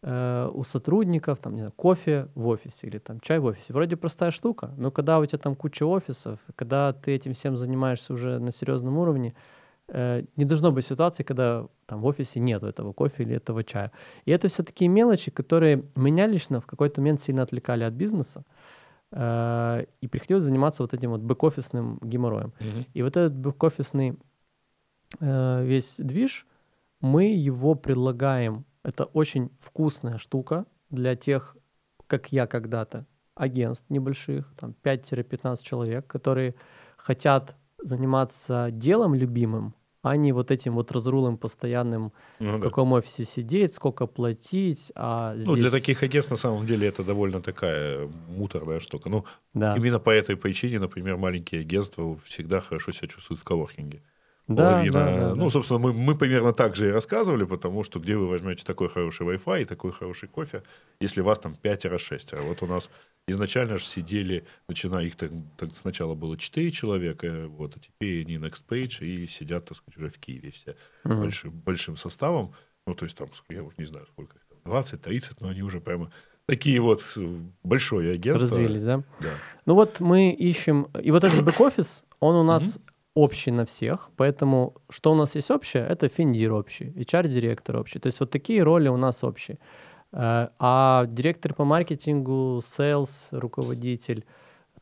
э, у сотрудников, там, не знаю, кофе в офисе или там чай в офисе. Вроде простая штука, но когда у тебя там куча офисов, когда ты этим всем занимаешься уже на серьезном уровне, не должно быть ситуации, когда там в офисе нет этого кофе или этого чая. И это все такие мелочи, которые меня лично в какой-то момент сильно отвлекали от бизнеса. Э, и приходилось заниматься вот этим вот бэк-офисным геморроем. Mm-hmm. И вот этот бэк-офисный э, весь движ, мы его предлагаем. Это очень вкусная штука для тех, как я когда-то, агентств небольших, там 5-15 человек, которые хотят заниматься делом любимым, а не вот этим вот разрулом постоянным, ну, в да. каком офисе сидеть, сколько платить. А здесь... Ну, для таких агентств на самом деле это довольно такая муторная штука. Ну, да. именно по этой причине, например, маленькие агентства всегда хорошо себя чувствуют в коворкинге. Половина. Да, да, ну, да. собственно, мы, мы примерно так же и рассказывали, потому что где вы возьмете такой хороший Wi-Fi и такой хороший кофе, если вас там пятеро-шестеро. Вот у нас изначально же сидели, начиная их так, так сначала было четыре человека, вот, а теперь они Next Page и сидят, так сказать, уже в Киеве все угу. большим, большим составом. Ну, то есть там, я уже не знаю, сколько их там, 20-30, но они уже прямо такие вот э, большое агентство. Развились, да? Да. Ну вот мы ищем, и вот этот бэк-офис, он у нас общий на всех, поэтому что у нас есть общее, это финдир общий, HR-директор общий. То есть вот такие роли у нас общие. Э, а директор по маркетингу, sales, руководитель,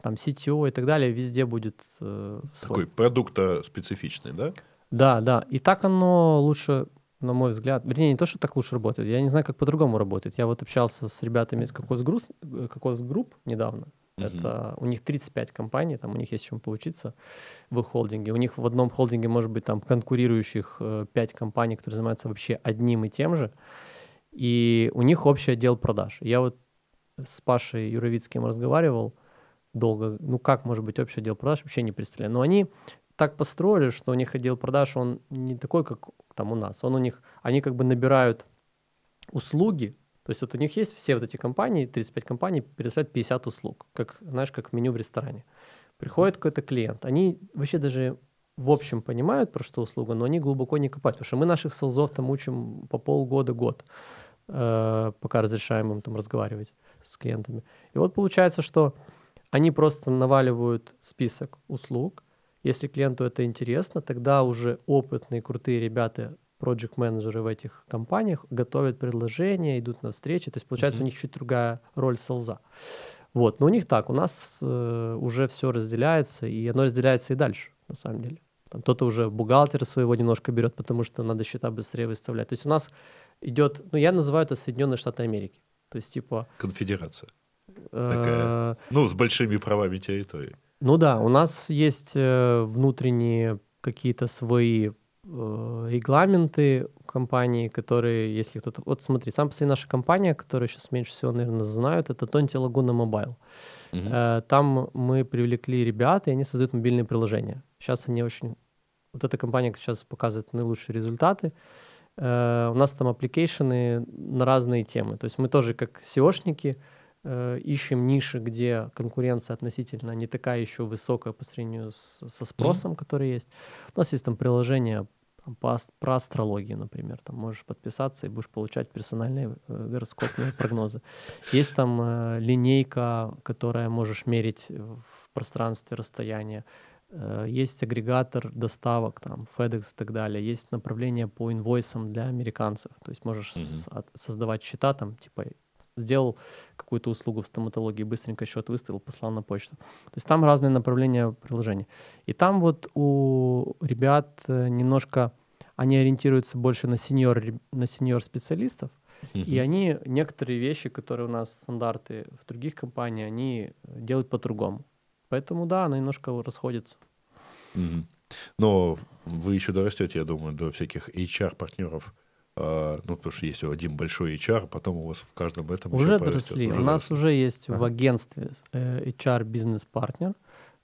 там CTO и так далее, везде будет э, свой. Такой продукт специфичный, да? Да, да. И так оно лучше, на мой взгляд, вернее, не то, что так лучше работает, я не знаю, как по-другому работает. Я вот общался с ребятами из Kokoc Group недавно, Uh-huh. Это у них 35 компаний, там у них есть чем поучиться в их холдинге. У них в одном холдинге может быть там конкурирующих э, 5 компаний, которые занимаются вообще одним и тем же. И у них общий отдел продаж. Я вот с Пашей Юровицким разговаривал долго. Ну как может быть общий отдел продаж, вообще не представляю. Но они так построили, что у них отдел продаж, он не такой, как там у нас. Он у них, они как бы набирают услуги, то есть вот у них есть все вот эти компании, 35 компаний, предоставляют 50 услуг, как, знаешь, как меню в ресторане. Приходит какой-то клиент, они вообще даже в общем понимают, про что услуга, но они глубоко не копают, потому что мы наших селзов там учим по полгода-год, э, пока разрешаем им там разговаривать с клиентами. И вот получается, что они просто наваливают список услуг, если клиенту это интересно, тогда уже опытные, крутые ребята проект-менеджеры в этих компаниях готовят предложения, идут на встречи. То есть, получается, mm-hmm. у них чуть другая роль селза. Вот, но у них так, у нас э, уже все разделяется, и оно разделяется и дальше, на самом деле. Там кто-то уже бухгалтера своего немножко берет, потому что надо счета быстрее выставлять. То есть у нас идет, ну я называю это Соединенные Штаты Америки. То есть типа... Конфедерация. Э, Такая, ну, с большими правами территории. Ну да, у нас есть э, внутренние какие-то свои Э, регламенты компании, которые, если кто-то... Вот смотри, сам по себе наша компания, которую сейчас меньше всего, наверное, знают, это Tonti Laguna Mobile. Там мы привлекли ребят, и они создают мобильные приложения. Сейчас они очень... Вот эта компания сейчас показывает наилучшие результаты. Э, у нас там application ы на разные темы. То есть мы тоже как SEO шники ищем ниши, где конкуренция относительно не такая еще высокая по сравнению с, со спросом, mm-hmm. который есть. У нас есть там приложение там, по, про астрологию, например. Там можешь подписаться и будешь получать персональные э, гороскопные прогнозы. Есть там э, линейка, которая можешь мерить в пространстве расстояние. Э, есть агрегатор доставок, там, FedEx и так далее. Есть направление по инвойсам для американцев. То есть можешь mm-hmm. с- создавать счета, там, типа сделал какую-то услугу в стоматологии, быстренько счет выставил, послал на почту. То есть там разные направления приложения. И там вот у ребят э, немножко, они ориентируются больше на сеньор, на сеньор специалистов, Uh-huh. И они, некоторые вещи, которые у нас стандарты в других компаниях, они делают по-другому. Поэтому да, оно немножко расходится. Uh-huh. Но вы еще дорастете, я думаю, до всяких HR-партнеров. А, ну, потому что есть один большой HR, потом у вас в каждом этом уже доросли. Уже у нас доросли. уже есть ага. в агентстве э, HR бизнес-партнер,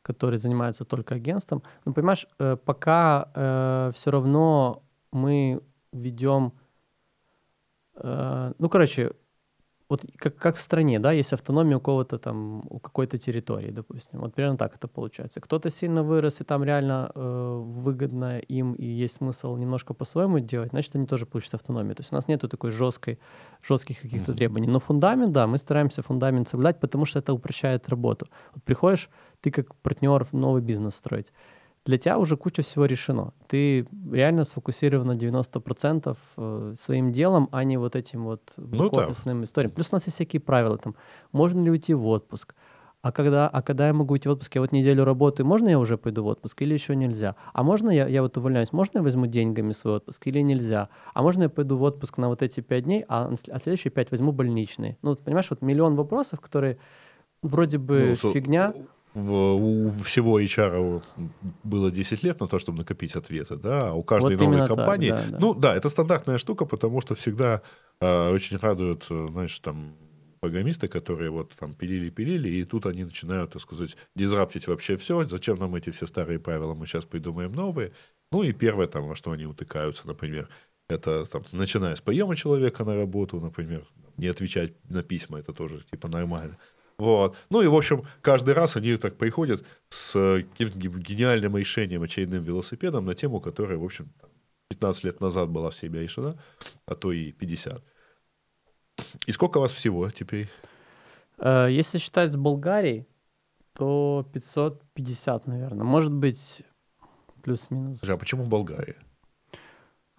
который занимается только агентством. Но понимаешь, э, пока э, все равно мы ведем, э, ну, короче, вот как, как в стране, да, есть автономия у кого-то там, у какой-то территории, допустим. Вот примерно так это получается. Кто-то сильно вырос, и там реально э, выгодно им, и есть смысл немножко по-своему делать, значит, они тоже получат автономию. То есть у нас нету такой жесткой, жестких каких-то mm-hmm. требований. Но фундамент, да, мы стараемся фундамент соблюдать, потому что это упрощает работу. Вот приходишь, ты как партнер новый бизнес строить для тебя уже куча всего решено. Ты реально сфокусирован на 90% э, своим делом, а не вот этим вот ну, офисным историям. Плюс у нас есть всякие правила, там, можно ли уйти в отпуск, а когда, а когда я могу уйти в отпуск? Я вот неделю работаю, можно я уже пойду в отпуск или еще нельзя? А можно я, я вот увольняюсь, можно я возьму деньгами свой отпуск или нельзя? А можно я пойду в отпуск на вот эти пять дней, а, а следующие пять возьму больничные? Ну, понимаешь, вот миллион вопросов, которые вроде бы ну, фигня у всего HR было 10 лет на то, чтобы накопить ответы, да, а у каждой вот новой компании, так, да, да. ну да, это стандартная штука, потому что всегда э, очень радуют, э, знаешь, там программисты, которые вот там пилили-пилили, и тут они начинают, так сказать, дизраптить вообще все. Зачем нам эти все старые правила? Мы сейчас придумаем новые. Ну и первое там, во что они утыкаются, например, это там, начиная с приема человека на работу, например, не отвечать на письма, это тоже типа нормально. Вот. Ну и, в общем, каждый раз они так приходят с каким-то гениальным решением, очередным велосипедом на тему, которая, в общем, 15 лет назад была в себе решена, а то и 50. И сколько у вас всего теперь? Э, если считать с Болгарией, то 550, наверное. Может быть, плюс-минус. А почему Болгария?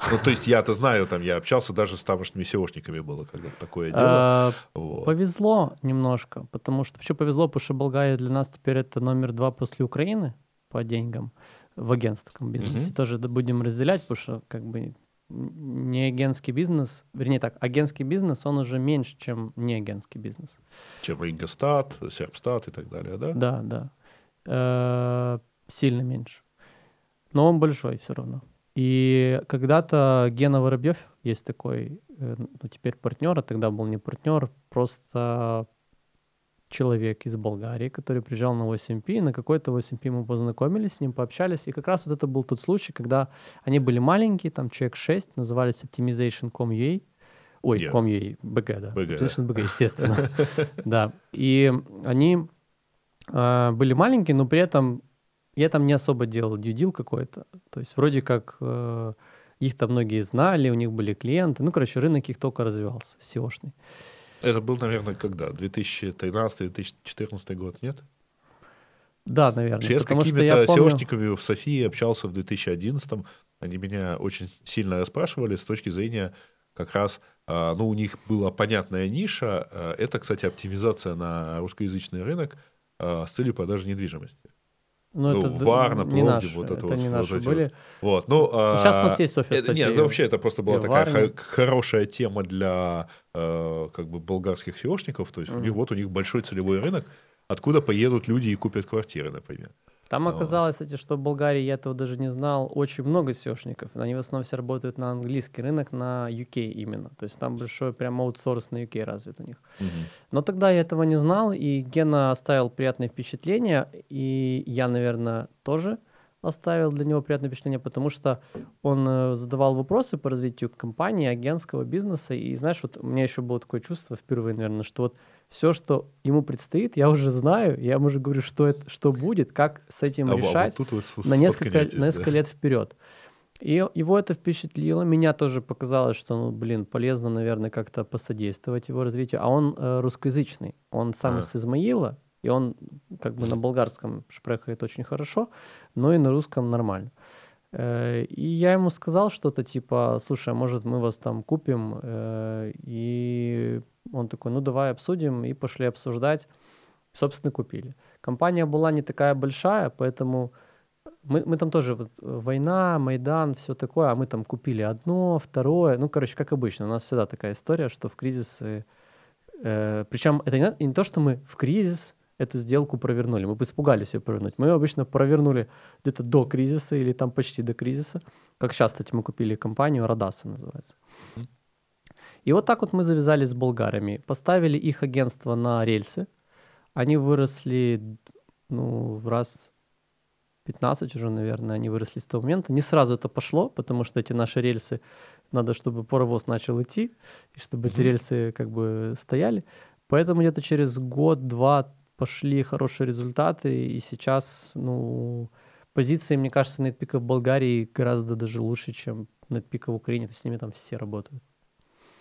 Ну, то есть я-то знаю, там я общался даже с тамошними SEOшниками было когда-то такое дело. А, вот. Повезло немножко, потому что почему повезло, потому что Болгария для нас теперь это номер два после Украины по деньгам в агентском бизнесе. Угу. Тоже будем разделять, потому что как бы не агентский бизнес, вернее так, агентский бизнес, он уже меньше, чем не агентский бизнес. Чем Ингостат, Серпстат и так далее, да? Да, да. Э-э- сильно меньше. Но он большой все равно. И когда-то Гена Воробьев есть такой, э, ну теперь партнер, а тогда был не партнер, просто человек из Болгарии, который приезжал на 8P, на какой-то 8P мы познакомились с ним, пообщались, и как раз вот это был тот случай, когда они были маленькие, там человек 6, назывались Optimization.com.ua, ой, yeah. com.ua, BG, да, BG, Optimization BG, естественно, да, и они э, были маленькие, но при этом я там не особо делал дьюдил какой-то. То есть вроде как э, их там многие знали, у них были клиенты. Ну, короче, рынок их только развивался, SEO-шный. Это был, наверное, когда? 2013-2014 год, нет? Да, наверное. Я с какими-то помню... SEOшниками в Софии общался в 2011 Они меня очень сильно расспрашивали с точки зрения как раз, а, ну, у них была понятная ниша. А, это, кстати, оптимизация на русскоязычный рынок а, с целью продажи недвижимости. Ну, ну это Варна, не наши, вот это, это вот, не наши вот были. Вот. Ну, а, Сейчас у нас есть София это, Нет, это вообще это просто была такая х- хорошая тема для э, как бы болгарских SEOшников. То есть mm. у них вот у них большой целевой рынок, откуда поедут люди и купят квартиры, например. Там оказалось, кстати, что в Болгарии, я этого даже не знал, очень много SEOшников. Они в основном все работают на английский рынок, на UK именно. То есть там большой прям аутсорс на UK развит у них. Угу. Но тогда я этого не знал, и Гена оставил приятное впечатление, и я, наверное, тоже оставил для него приятное впечатление, потому что он э, задавал вопросы по развитию компании, агентского бизнеса, и знаешь, вот у меня еще было такое чувство впервые, наверное, что вот все, что ему предстоит, я уже знаю, я ему уже говорю, что, это, что будет, как с этим а, решать вот тут на несколько, на несколько да. лет вперед. И его это впечатлило, меня тоже показалось, что, ну, блин, полезно, наверное, как-то посодействовать его развитию. А он э, русскоязычный, он сам а. из Измаила, и он как бы на болгарском шпрехает очень хорошо, но и на русском нормально. Э, и я ему сказал что-то типа, слушай, а может мы вас там купим? Э, и он такой, ну давай обсудим, и пошли обсуждать. Собственно, купили. Компания была не такая большая, поэтому мы, мы там тоже вот война, Майдан, все такое, а мы там купили одно, второе. Ну, короче, как обычно, у нас всегда такая история, что в кризисы... Э, причем это не, не то, что мы в кризис эту сделку провернули. Мы бы испугались ее провернуть. Мы ее обычно провернули где-то до кризиса или там почти до кризиса. Как сейчас, кстати, мы купили компанию, Радаса называется. И вот так вот мы завязались с болгарами. Поставили их агентство на рельсы. Они выросли ну, в раз 15 уже, наверное, они выросли с того момента. Не сразу это пошло, потому что эти наши рельсы, надо, чтобы паровоз начал идти, и чтобы mm-hmm. эти рельсы как бы стояли. Поэтому где-то через год-два пошли хорошие результаты, и сейчас, ну, позиции, мне кажется, NetPeak в Болгарии гораздо даже лучше, чем NetPeak в Украине, то есть с ними там все работают.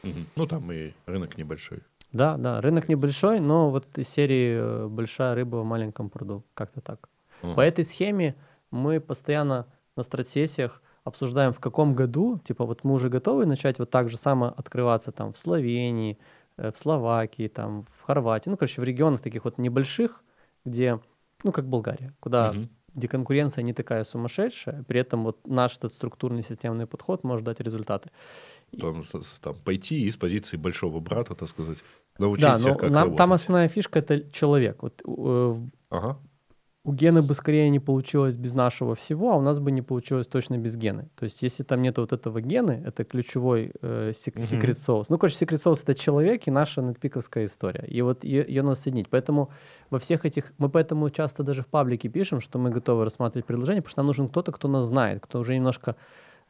Угу. Ну, там и рынок небольшой. Да, да, рынок небольшой, но вот из серии э, «Большая рыба в маленьком пруду», как-то так. Угу. По этой схеме мы постоянно на стратсессиях обсуждаем, в каком году, типа вот мы уже готовы начать вот так же само открываться там в Словении, в Словакии, там, в Хорватии, ну, короче, в регионах таких вот небольших, где, ну, как Болгария, куда угу. где конкуренция не такая сумасшедшая, при этом вот наш этот структурный системный подход может дать результаты. Там, там пойти из позиции большого брата, так сказать, научиться, да, но как нам, работать. Там основная фишка — это человек. Вот, э, ага у Гены бы скорее не получилось без нашего всего, а у нас бы не получилось точно без Гены. То есть если там нет вот этого Гены, это ключевой э, сек- mm-hmm. секрет соус. Ну, короче, секрет соус — это человек и наша нетпиковская история. И вот ее, ее надо соединить. Поэтому во всех этих... Мы поэтому часто даже в паблике пишем, что мы готовы рассматривать предложение, потому что нам нужен кто-то, кто нас знает, кто уже немножко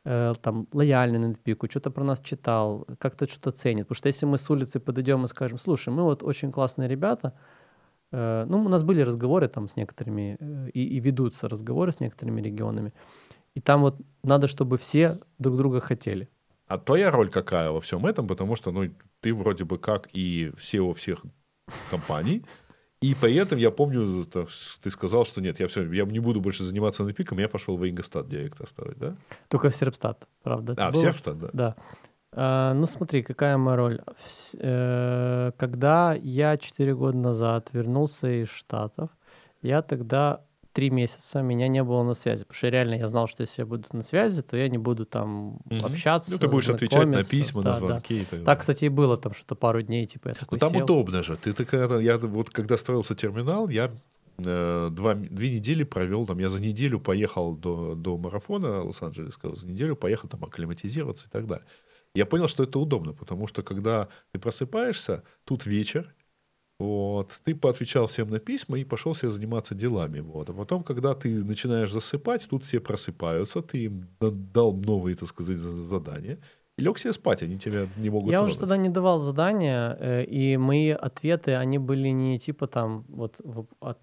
э, там лояльный Нетпику, что-то про нас читал, как-то что-то ценит. Потому что если мы с улицы подойдем и скажем, слушай, мы вот очень классные ребята, ну, у нас были разговоры там с некоторыми, э, и, и ведутся разговоры с некоторыми регионами. И там вот надо, чтобы все друг друга хотели. А твоя роль какая во всем этом? Потому что, ну, ты вроде бы как и SEO всех компаний, и при этом я помню, ты сказал, что нет, я все, я не буду больше заниматься пиком, я пошел в Ингостат директор ставить, да? Только в Серпстат, правда. А, в Серпстат, да? Да. А, ну, смотри, какая моя роль. Э, когда я 4 года назад вернулся из Штатов, я тогда три месяца меня не было на связи. Потому что реально я знал, что если я буду на связи, то я не буду там угу. общаться. Ну, ты будешь отвечать на письма, да, на звонки. Да. И так, так, кстати, и было там что-то пару дней, типа я такой Ну, там сел. удобно же. Ты, когда, я вот когда строился терминал, я э, два, две недели провел, там, я за неделю поехал до, до марафона Лос-Анджелесского, за неделю поехал там акклиматизироваться и так далее. Я понял, что это удобно, потому что когда ты просыпаешься, тут вечер, вот, ты поотвечал всем на письма и пошел себе заниматься делами. Вот. А потом, когда ты начинаешь засыпать, тут все просыпаются, ты им дал новые, так сказать, задания и лег себе спать, они тебя не могут Я трогать. уже тогда не давал задания, э, и мои ответы, они были не типа там вот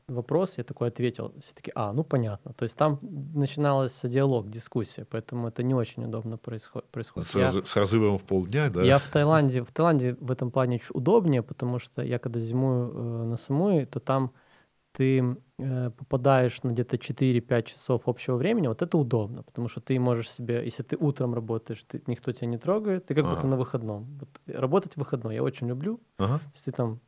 вопрос, я такой ответил, все таки а, ну понятно. То есть там начиналась диалог, дискуссия, поэтому это не очень удобно происходит. происходит. С, я, с разрывом в полдня, да? Я в Таиланде, в Таиланде в этом плане удобнее, потому что я когда зимую э, на Самуи, то там ты э, попадаешь на где-то 4-5 часов общего времени, вот это удобно, потому что ты можешь себе, если ты утром работаешь, ты, никто тебя не трогает, ты как ага. будто на выходном. Вот, работать в выходной я очень люблю. Ага. Если ты там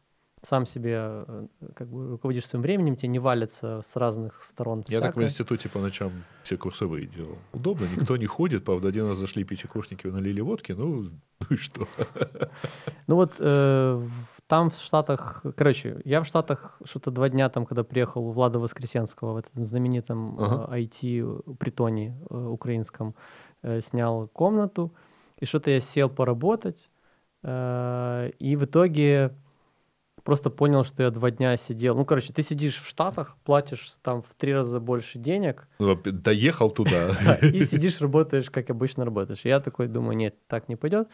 сам себе э, как бы руководишь своим временем, тебе не валится с разных сторон. Я так в институте по ночам все курсовые делал. Удобно, никто не ходит. Правда, один раз зашли пятикурсники, налили водки, ну, ну и что? Ну вот э, там в Штатах, короче, я в Штатах что-то два дня там, когда приехал у Влада Воскресенского в этом знаменитом ага. э, IT-притоне э, украинском, э, снял комнату, и что-то я сел поработать, и в итоге просто понял, что я два дня сидел. Ну, короче, ты сидишь в Штатах, платишь там в три раза больше денег. Ну, доехал туда. И сидишь, работаешь, как обычно работаешь. Я такой думаю, нет, так не пойдет.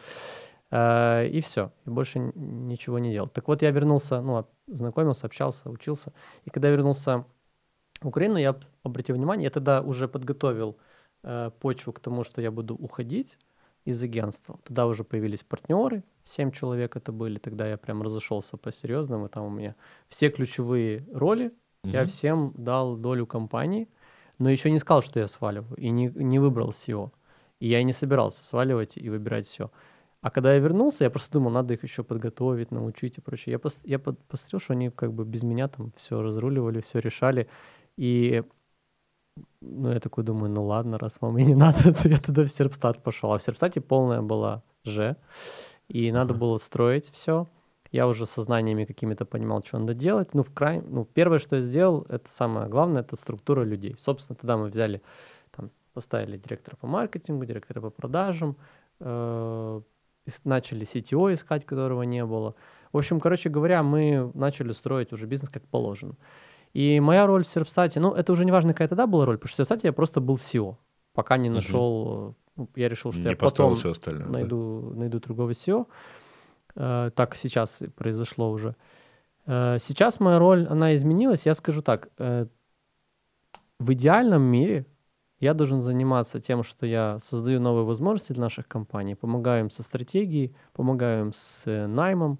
Э, и все, и больше ничего не делал. Так вот, я вернулся, ну, знакомился, общался, учился. И когда я вернулся в Украину, я обратил внимание, я тогда уже подготовил э, почву к тому, что я буду уходить из агентства. Тогда уже появились партнеры, семь человек это были, тогда я прям разошелся по-серьезному, там у меня все ключевые роли, mm-hmm. я всем дал долю компании, но еще не сказал, что я сваливаю, и не, не выбрал SEO. И я и не собирался сваливать и выбирать все. А когда я вернулся, я просто думал, надо их еще подготовить, научить и прочее. Я, пос, я посмотрел, что они как бы без меня там все разруливали, все решали. И ну, я такой думаю, ну ладно, раз вам и не надо, то я тогда в Серпстат пошел. А в Серпстате полная была Ж, и надо было строить все. Я уже со знаниями какими-то понимал, что надо делать. Ну, в край... ну, первое, что я сделал, это самое главное, это структура людей. Собственно, тогда мы взяли, там, поставили директора по маркетингу, директора по продажам, э- начали CTO искать, которого не было. В общем, короче говоря, мы начали строить уже бизнес как положено. И моя роль в Серпстате, ну, это уже не важно, какая тогда была роль, потому что в Серпстате я просто был SEO, пока не нашел, угу. я решил, что не я потом все остальное, найду, да? найду другого SEO. Э, так сейчас произошло уже. Э, сейчас моя роль, она изменилась, я скажу так, э, в идеальном мире я должен заниматься тем, что я создаю новые возможности для наших компаний, помогаю им со стратегией, помогаю им с наймом,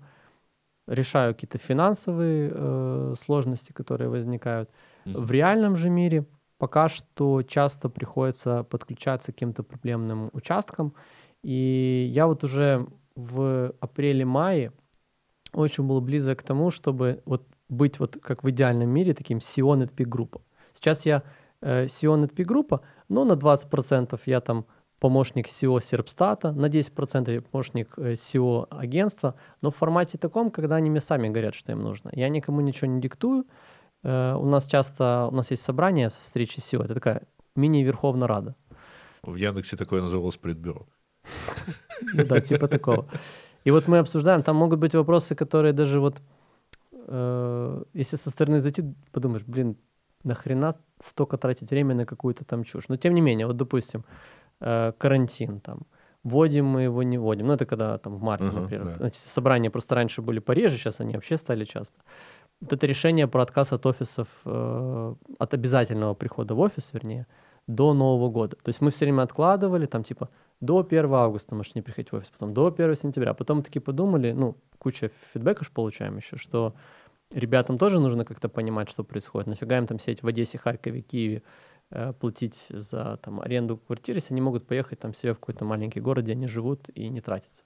решаю какие-то финансовые э, сложности, которые возникают. Mm-hmm. В реальном же мире пока что часто приходится подключаться к каким-то проблемным участкам. И я вот уже в апреле-мае очень был близок к тому, чтобы вот быть вот как в идеальном мире таким SEO NetPeak группа. Сейчас я э, SEO NetPeak группа, но на 20% я там помощник SEO Серпстата, на 10% я помощник э, SEO агентства, но в формате таком, когда они мне сами говорят, что им нужно. Я никому ничего не диктую. Э, у нас часто, у нас есть собрание, встречи SEO, это такая мини-верховная рада. В Яндексе такое называлось предбюро. Да, типа такого. И вот мы обсуждаем, там могут быть вопросы, которые даже вот, э, если со стороны зайти, подумаешь, блин, нахрена столько тратить время на какую-то там чушь. Но тем не менее, вот допустим, э, карантин там, вводим мы его, не вводим. Ну, это когда там в марте, uh-huh, например. Да. Значит, собрания просто раньше были пореже, сейчас они вообще стали часто. Вот это решение про отказ от офисов, э, от обязательного прихода в офис, вернее, до Нового года. То есть мы все время откладывали, там типа до 1 августа можешь не приходить в офис, потом до 1 сентября. Потом таки подумали, ну, куча фидбэка же получаем еще, что ребятам тоже нужно как-то понимать, что происходит. Нафига им там сидеть в Одессе, Харькове, Киеве, э, платить за там, аренду квартиры, если они могут поехать там себе в какой-то маленький город, где они живут и не тратятся.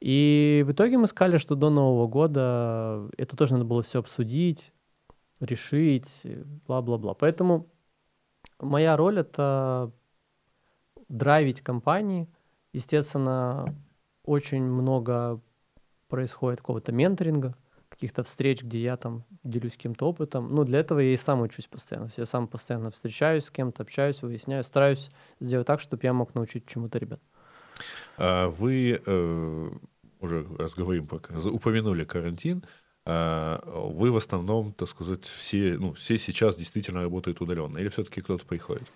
И в итоге мы сказали, что до Нового года это тоже надо было все обсудить, решить, бла-бла-бла. Поэтому моя роль — это драйвить компании. Естественно, очень много происходит какого-то менторинга, каких-то встреч, где я там делюсь каким-то опытом. Ну, для этого я и сам учусь постоянно. Я сам постоянно встречаюсь с кем-то, общаюсь, выясняю, стараюсь сделать так, чтобы я мог научить чему-то ребят. А вы э, уже раз говорим пока, упомянули карантин. А вы в основном, так сказать, все, ну, все сейчас действительно работают удаленно, или все-таки кто-то приходит?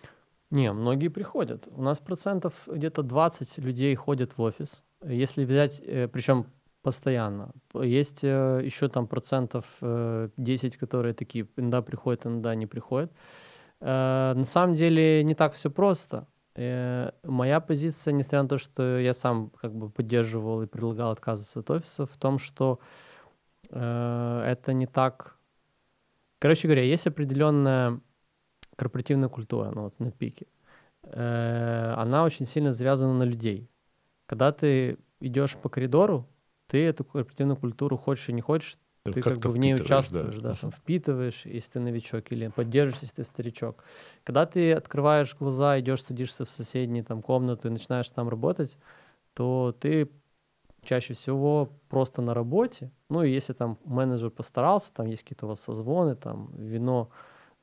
Не, многие приходят. У нас процентов где-то 20 людей ходят в офис. Если взять, э, причем постоянно. Есть э, еще там процентов 10, э, которые такие иногда приходят, иногда не приходят. На самом деле не так все просто. Моя позиция, несмотря на то, что я сам как бы поддерживал и предлагал отказываться от офиса, в том, что это не так... Короче говоря, есть определенная корпоративная культура, ну вот на пике, э, она очень сильно завязана на людей. Когда ты идешь по коридору, ты эту корпоративную культуру хочешь и не хочешь, ты как, бы в ней участвуешь, да, да там, впитываешь, если ты новичок, или поддерживаешь, если ты старичок. Когда ты открываешь глаза, идешь, садишься в соседнюю там комнату и начинаешь там работать, то ты чаще всего просто на работе. Ну и если там менеджер постарался, там есть какие-то у вас созвоны, там вино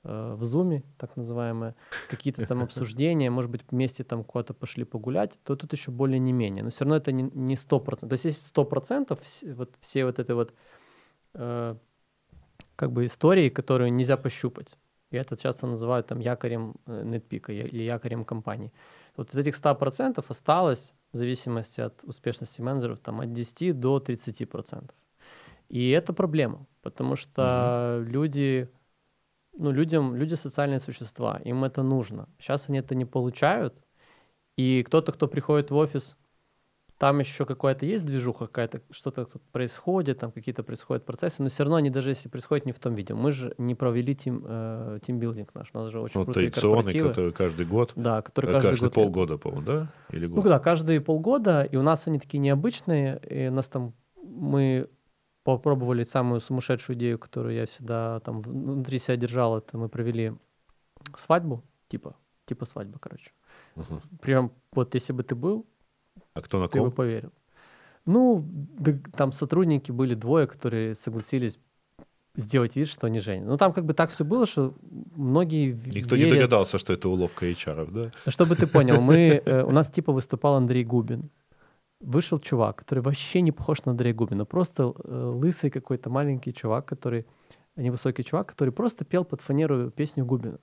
в зуме, так называемое, какие-то там обсуждения, может быть, вместе там куда-то пошли погулять, то тут еще более не менее. Но все равно это не сто процентов. То есть есть сто процентов вот все вот это вот э, как бы истории, которые нельзя пощупать. И это часто называют там якорем э, нетпика или якорем компании. Вот из этих 100% осталось, в зависимости от успешности менеджеров, там от 10 до 30%. И это проблема, потому что угу. люди ну, людям, люди социальные существа, им это нужно. Сейчас они это не получают, и кто-то, кто приходит в офис, там еще какая-то есть движуха, какая-то что-то тут происходит, там какие-то происходят процессы, но все равно они даже если происходят не в том виде. Мы же не провели тим, э, тимбилдинг наш, у нас же очень вот крутые корпоративы. которые каждый год, да, которые э, каждый, каждый год, полгода, по-моему, да? Или год? Ну да, каждые полгода, и у нас они такие необычные, и у нас там мы попробовали самую сумасшедшую идею, которую я всегда там внутри себя держал, это мы провели свадьбу Типа, типа свадьба, короче. Угу. Прям вот если бы ты был, а кто на ты бы поверил. Ну, да, там сотрудники были двое, которые согласились сделать вид, что они женят. Ну, там как бы так все было, что многие Никто верят... не догадался, что это уловка HR, да? Чтобы ты понял, мы, э, у нас типа выступал Андрей Губин. Вышел чувак, который вообще не похож на Андрея Губина, просто э, лысый какой-то маленький чувак, который, невысокий чувак, который просто пел под фанеру песню Губина.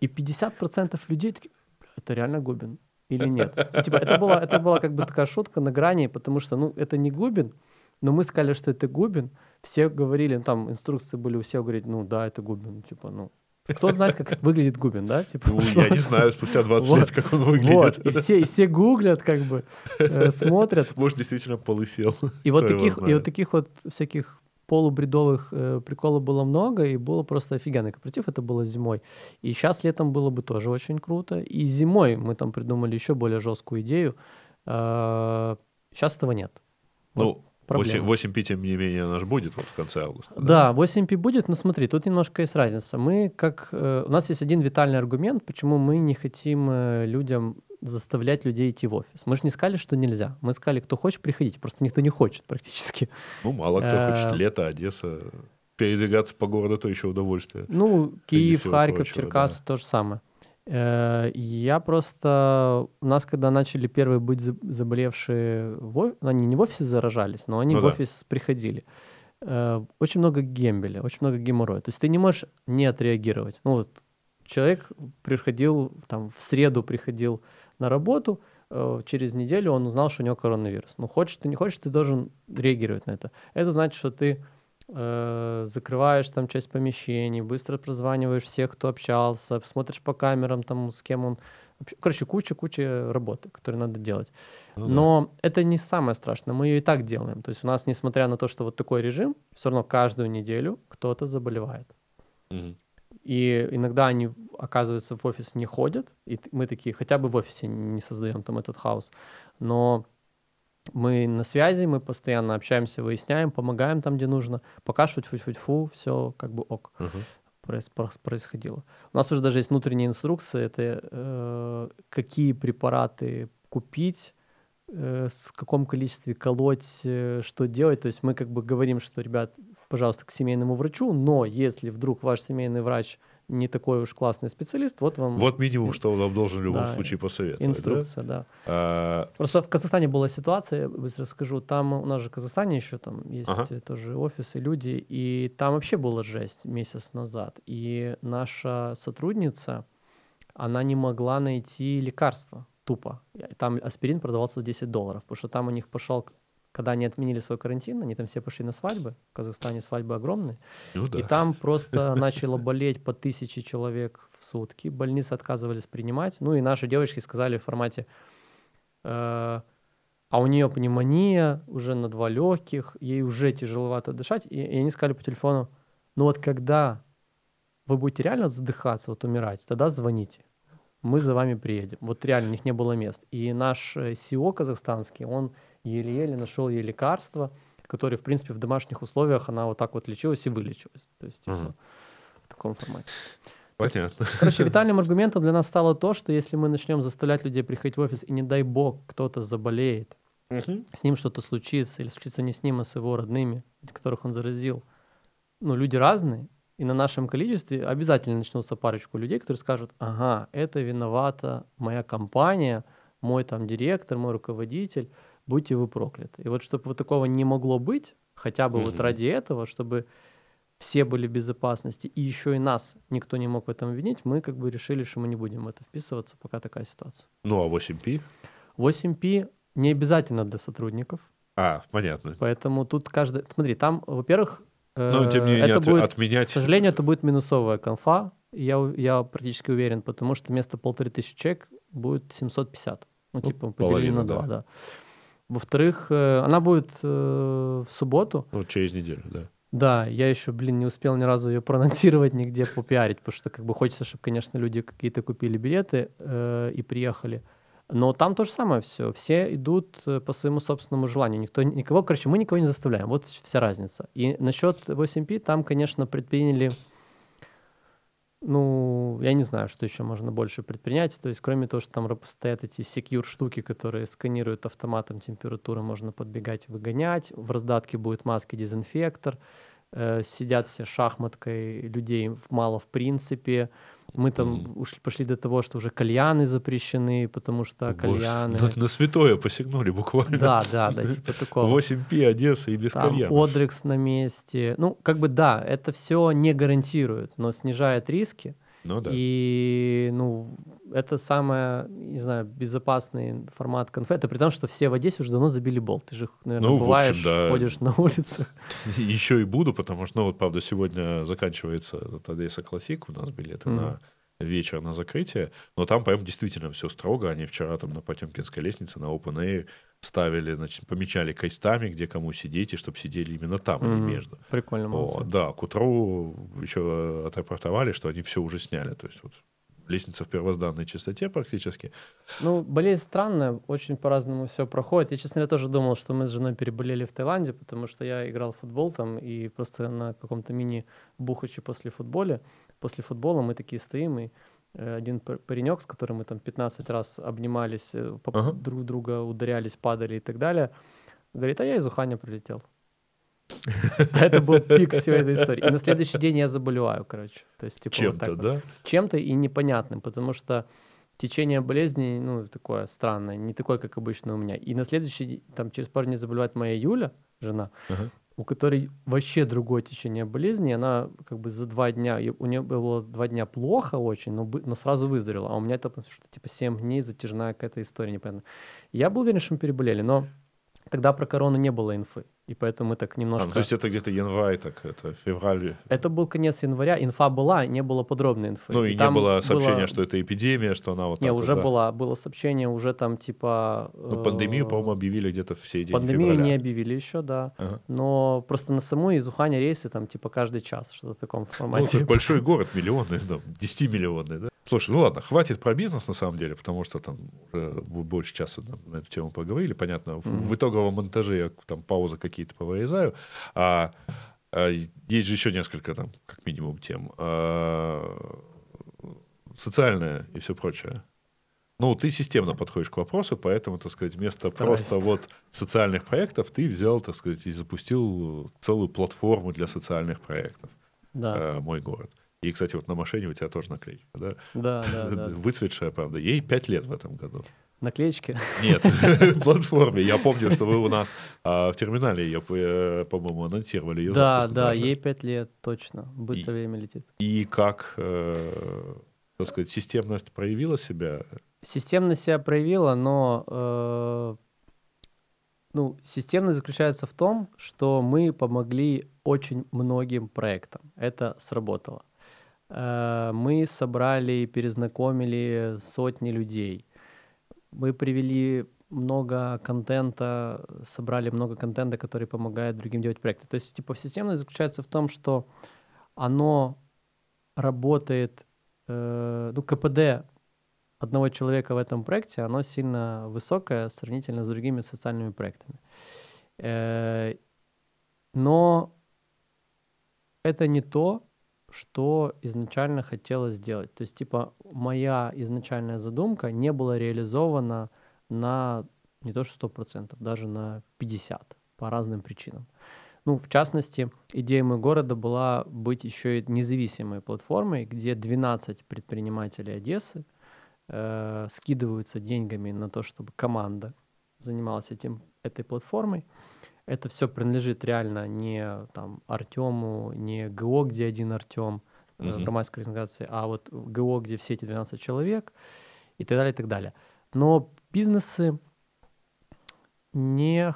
И 50% людей такие, это реально Губин или нет? Ну, типа, это была, это была как бы такая шутка на грани, потому что, ну, это не Губин, но мы сказали, что это Губин, все говорили, ну, там инструкции были у всех говорить, ну да, это Губин, типа, ну. Кто знает, как выглядит Губин, да? Типа, ну, я не знаю, спустя 20 вот, лет, как он выглядит. Вот. И, все, и все гуглят, как бы, э, смотрят. Может, действительно полысел. И вот, таких, и вот таких вот всяких полубредовых э, приколов было много, и было просто офигенный корпоратив, это было зимой. И сейчас летом было бы тоже очень круто. И зимой мы там придумали еще более жесткую идею. Э, сейчас этого нет. Ну, вот проблема. 8, 8P, тем не менее, наш будет вот в конце августа. Да, да 8P будет, но смотри, тут немножко есть разница. Мы как... Э, у нас есть один витальный аргумент, почему мы не хотим э, людям заставлять людей идти в офис. Мы же не сказали, что нельзя. Мы сказали, кто хочет, приходите. Просто никто не хочет практически. Ну, мало кто э, хочет. Лето, Одесса. Передвигаться по городу — то еще удовольствие. Ну, Киев, Харьков, Черкас то же самое. Э, я просто... У нас, когда начали первые быть заболевшие, в... они не в офисе заражались, но они ну, в офис да. приходили. Э, очень много гембеля, очень много геморроя. То есть ты не можешь не отреагировать. Ну вот человек приходил, там, в среду приходил на работу, э, через неделю он узнал, что у него коронавирус. Ну, хочешь ты, не хочешь, ты должен реагировать на это. Это значит, что ты э, закрываешь там часть помещений, быстро прозваниваешь всех, кто общался, смотришь по камерам, там, с кем он... Короче, куча-куча работы, которые надо делать. Ну, Но да. это не самое страшное, мы ее и так делаем. То есть у нас, несмотря на то, что вот такой режим, все равно каждую неделю кто-то заболевает. Угу. И иногда они, оказывается, в офис не ходят, и мы такие, хотя бы в офисе не создаем там этот хаос. Но мы на связи, мы постоянно общаемся, выясняем, помогаем там, где нужно. Пока шуть фу фу фу все как бы ок. Uh-huh. происходило. У нас уже даже есть внутренняя инструкция, это э, какие препараты купить, э, с каком количестве колоть, э, что делать. То есть мы как бы говорим, что, ребят, пожалуйста, к семейному врачу, но если вдруг ваш семейный врач не такой уж классный специалист, вот вам... Вот минимум, что он вам должен в любом да, случае посоветовать. Инструкция, да. да. А... Просто в Казахстане была ситуация, я быстро скажу, там у нас же в Казахстане еще там есть ага. тоже офисы, люди, и там вообще была жесть месяц назад. И наша сотрудница, она не могла найти лекарства тупо. Там аспирин продавался за 10 долларов, потому что там у них пошел когда они отменили свой карантин, они там все пошли на свадьбы. В Казахстане свадьбы огромные. Ну, да. И там просто начало болеть по тысяче человек в сутки. Больницы отказывались принимать. Ну и наши девочки сказали в формате, э, а у нее пневмония, уже на два легких, ей уже тяжеловато дышать. И, и они сказали по телефону, ну вот когда вы будете реально задыхаться, вот умирать, тогда звоните. Мы за вами приедем. Вот реально, у них не было мест. И наш СИО э, казахстанский, он еле-еле нашел ей лекарство, которое, в принципе, в домашних условиях она вот так вот лечилась и вылечилась. То есть угу. в таком формате. Понятно. Короче, витальным аргументом для нас стало то, что если мы начнем заставлять людей приходить в офис, и не дай бог кто-то заболеет, угу. с ним что-то случится, или случится не с ним, а с его родными, которых он заразил, ну, люди разные, и на нашем количестве обязательно начнутся парочку людей, которые скажут, ага, это виновата моя компания, мой там директор, мой руководитель, будьте вы прокляты. И вот чтобы вот такого не могло быть, хотя бы угу. вот ради этого, чтобы все были в безопасности, и еще и нас никто не мог в этом обвинить, мы как бы решили, что мы не будем в это вписываться, пока такая ситуация. Ну, а 8P? 8P не обязательно для сотрудников. А, понятно. Поэтому тут каждый... Смотри, там, во-первых, ну, тем не менее, это от, будет, отменять... К сожалению, это будет минусовая конфа, я, я практически уверен, потому что вместо полторы тысячи человек будет 750. Ну, ну типа, поделили на два, да. да. Во-вторых, э, она будет э, в субботу. Ну, через неделю, да. Да, я еще, блин, не успел ни разу ее проанонсировать, нигде попиарить, потому что как бы хочется, чтобы, конечно, люди какие-то купили билеты э, и приехали. Но там то же самое все. Все идут по своему собственному желанию. Никто, никого, короче, мы никого не заставляем. Вот вся разница. И насчет 8P там, конечно, предприняли Ну, я не знаю, что еще можно больше предпринять. То есть, кроме того, что там стоят эти secure штуки, которые сканируют автоматом температуру, можно подбегать выгонять. В раздатке будет маски дезинфектор. Э, сидят все шахматкой, людей мало в принципе. Мы там mm. ушли, пошли до того, что уже кальяны запрещены, потому что О, кальяны... На, на святое посягнули буквально. Да, да, да, типа такого. 8P Одесса и без там кальяна. Одрекс на месте. Ну, как бы да, это все не гарантирует, но снижает риски. Ну да. И, ну, это самый, не знаю, безопасный формат конфеты, при том, что все в Одессе уже давно забили болт. Ты же, наверное, ну, бываешь, общем, да. ходишь на улицах. Еще и буду, потому что, ну, вот, правда, сегодня заканчивается этот Одесса Классик, у нас билеты mm. на вечер на закрытие, но там прям действительно все строго. Они вчера там на Потемкинской лестнице на Open Air ставили, значит, помечали крестами, где кому сидеть, и чтобы сидели именно там, mm-hmm. а не между. Прикольно, О, Да, к утру еще отрапортовали, что они все уже сняли. То есть вот лестница в первозданной чистоте практически. Ну, болезнь странная, очень по-разному все проходит. Я, честно говоря, тоже думал, что мы с женой переболели в Таиланде, потому что я играл в футбол там, и просто на каком-то мини-бухаче после футбола, после футбола мы такие стоим, и э, один паренек, с которым мы там 15 раз обнимались, э, ага. друг друга ударялись, падали и так далее, говорит, а я из Уханя прилетел. Это был пик всей этой истории. И на следующий день я заболеваю, короче. То есть, типа, Чем-то, вот да? Чем-то и непонятным, потому что течение болезни, ну, такое странное, не такое, как обычно у меня. И на следующий, там, через пару дней заболевает моя Юля, жена, uh-huh. У которой вообще другое течение болезни, она как бы за два дня, у нее было два дня плохо очень, но, но сразу выздоровела, а у меня это что-то типа 7 дней затяжная какая-то история, непонятно. Я был уверен, что мы переболели, но тогда про корону не было инфы. И поэтому мы так немножко... А, то есть это где-то январь, так это февраль? Это был конец января, инфа была, не было подробной инфы. Ну и, и не было сообщения, было... что это эпидемия, что она вот Не, уже вот, было, было сообщение уже там типа... Ну, пандемию, по-моему, объявили где-то в середине Пандемию февраля. не объявили еще, да. Ага. Но просто на самой из Уханя рейсы там типа каждый час, что-то в таком ну, формате. Ну, большой город, миллионный, да, 10-миллионный, да? Слушай, ну ладно, хватит про бизнес на самом деле, потому что там уже больше часа на, эту тему поговорили. Понятно, mm-hmm. в, в итоговом монтаже я там паузы какие-то повырезаю. А, а есть же еще несколько там, как минимум, тем. А, социальное и все прочее. Ну, ты системно подходишь к вопросу, поэтому, так сказать, вместо Стараюсь. просто вот социальных проектов ты взял, так сказать, и запустил целую платформу для социальных проектов. Да. Мой город. И, кстати, вот на машине у тебя тоже наклеечка, да? Да, да, да. Выцветшая, правда. Ей пять лет в этом году. Наклеечки? Нет, в платформе. Я помню, что вы у нас а, в терминале ее, э, по-моему, анонсировали ее Да, да, даже. ей пять лет, точно. Быстро и, время летит. И как, э, так сказать, системность проявила себя? Системность себя проявила, но э, ну, системность заключается в том, что мы помогли очень многим проектам. Это сработало. Э, мы собрали и перезнакомили сотни людей. Мы привели много контента, собрали много контента, который помогает другим делать проекты. То есть, типа, системность заключается в том, что оно работает, э, ну, КПД одного человека в этом проекте, оно сильно высокое сравнительно с другими социальными проектами. Э, но это не то, что изначально хотелось сделать. То есть, типа, моя изначальная задумка не была реализована на не то что 100%, даже на 50% по разным причинам. Ну, в частности, идея моего города была быть еще и независимой платформой, где 12 предпринимателей Одессы э, скидываются деньгами на то, чтобы команда занималась этим, этой платформой это все принадлежит реально не там Артему, не ГО, где один Артем, uh-huh. Э, громадской организации, а вот ГО, где все эти 12 человек и так далее, и так далее. Но бизнесы не,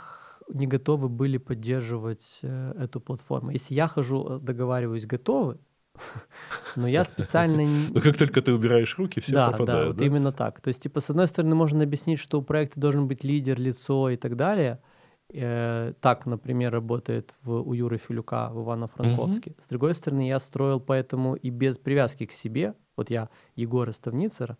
не готовы были поддерживать э, эту платформу. Если я хожу, э, договариваюсь, готовы, но я специально... Но как только ты убираешь руки, все да, пропадают. Да, вот именно так. То есть, типа, с одной стороны, можно объяснить, что у проекта должен быть лидер, лицо и так далее – Э, так, например, работает в, у Юры Филюка в Ивано-Франковске. Mm-hmm. С другой стороны, я строил поэтому и без привязки к себе. Вот я Егора Ставницера,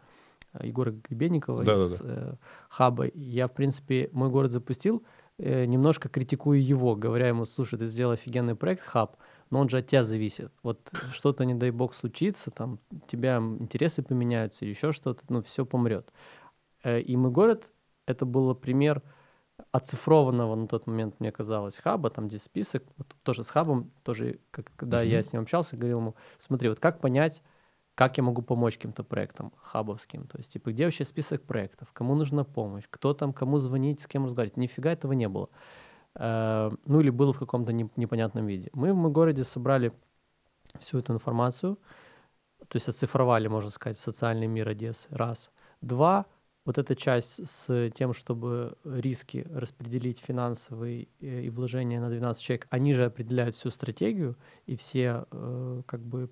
э, Егора Гребенникова да, из да, да. Э, Хаба. Я, в принципе, мой город запустил, э, немножко критикую его, говоря ему, слушай, ты сделал офигенный проект, Хаб, но он же от тебя зависит. Вот что-то, не дай бог, случится, там, у тебя интересы поменяются, еще что-то, ну, все помрет. Э, и мой город, это был пример оцифрованного на тот момент, мне казалось, хаба, там здесь список, вот тоже с хабом, тоже, как, когда mm-hmm. я с ним общался, говорил ему, смотри, вот как понять, как я могу помочь каким-то проектам хабовским, то есть, типа, где вообще список проектов, кому нужна помощь, кто там, кому звонить, с кем разговаривать, нифига этого не было. Э, ну, или было в каком-то непонятном виде. Мы в моем городе собрали всю эту информацию, то есть оцифровали, можно сказать, социальный мир Одессы, раз. Два, вот эта часть с тем, чтобы риски распределить финансовые э, и вложения на 12 человек, они же определяют всю стратегию, и все э, как бы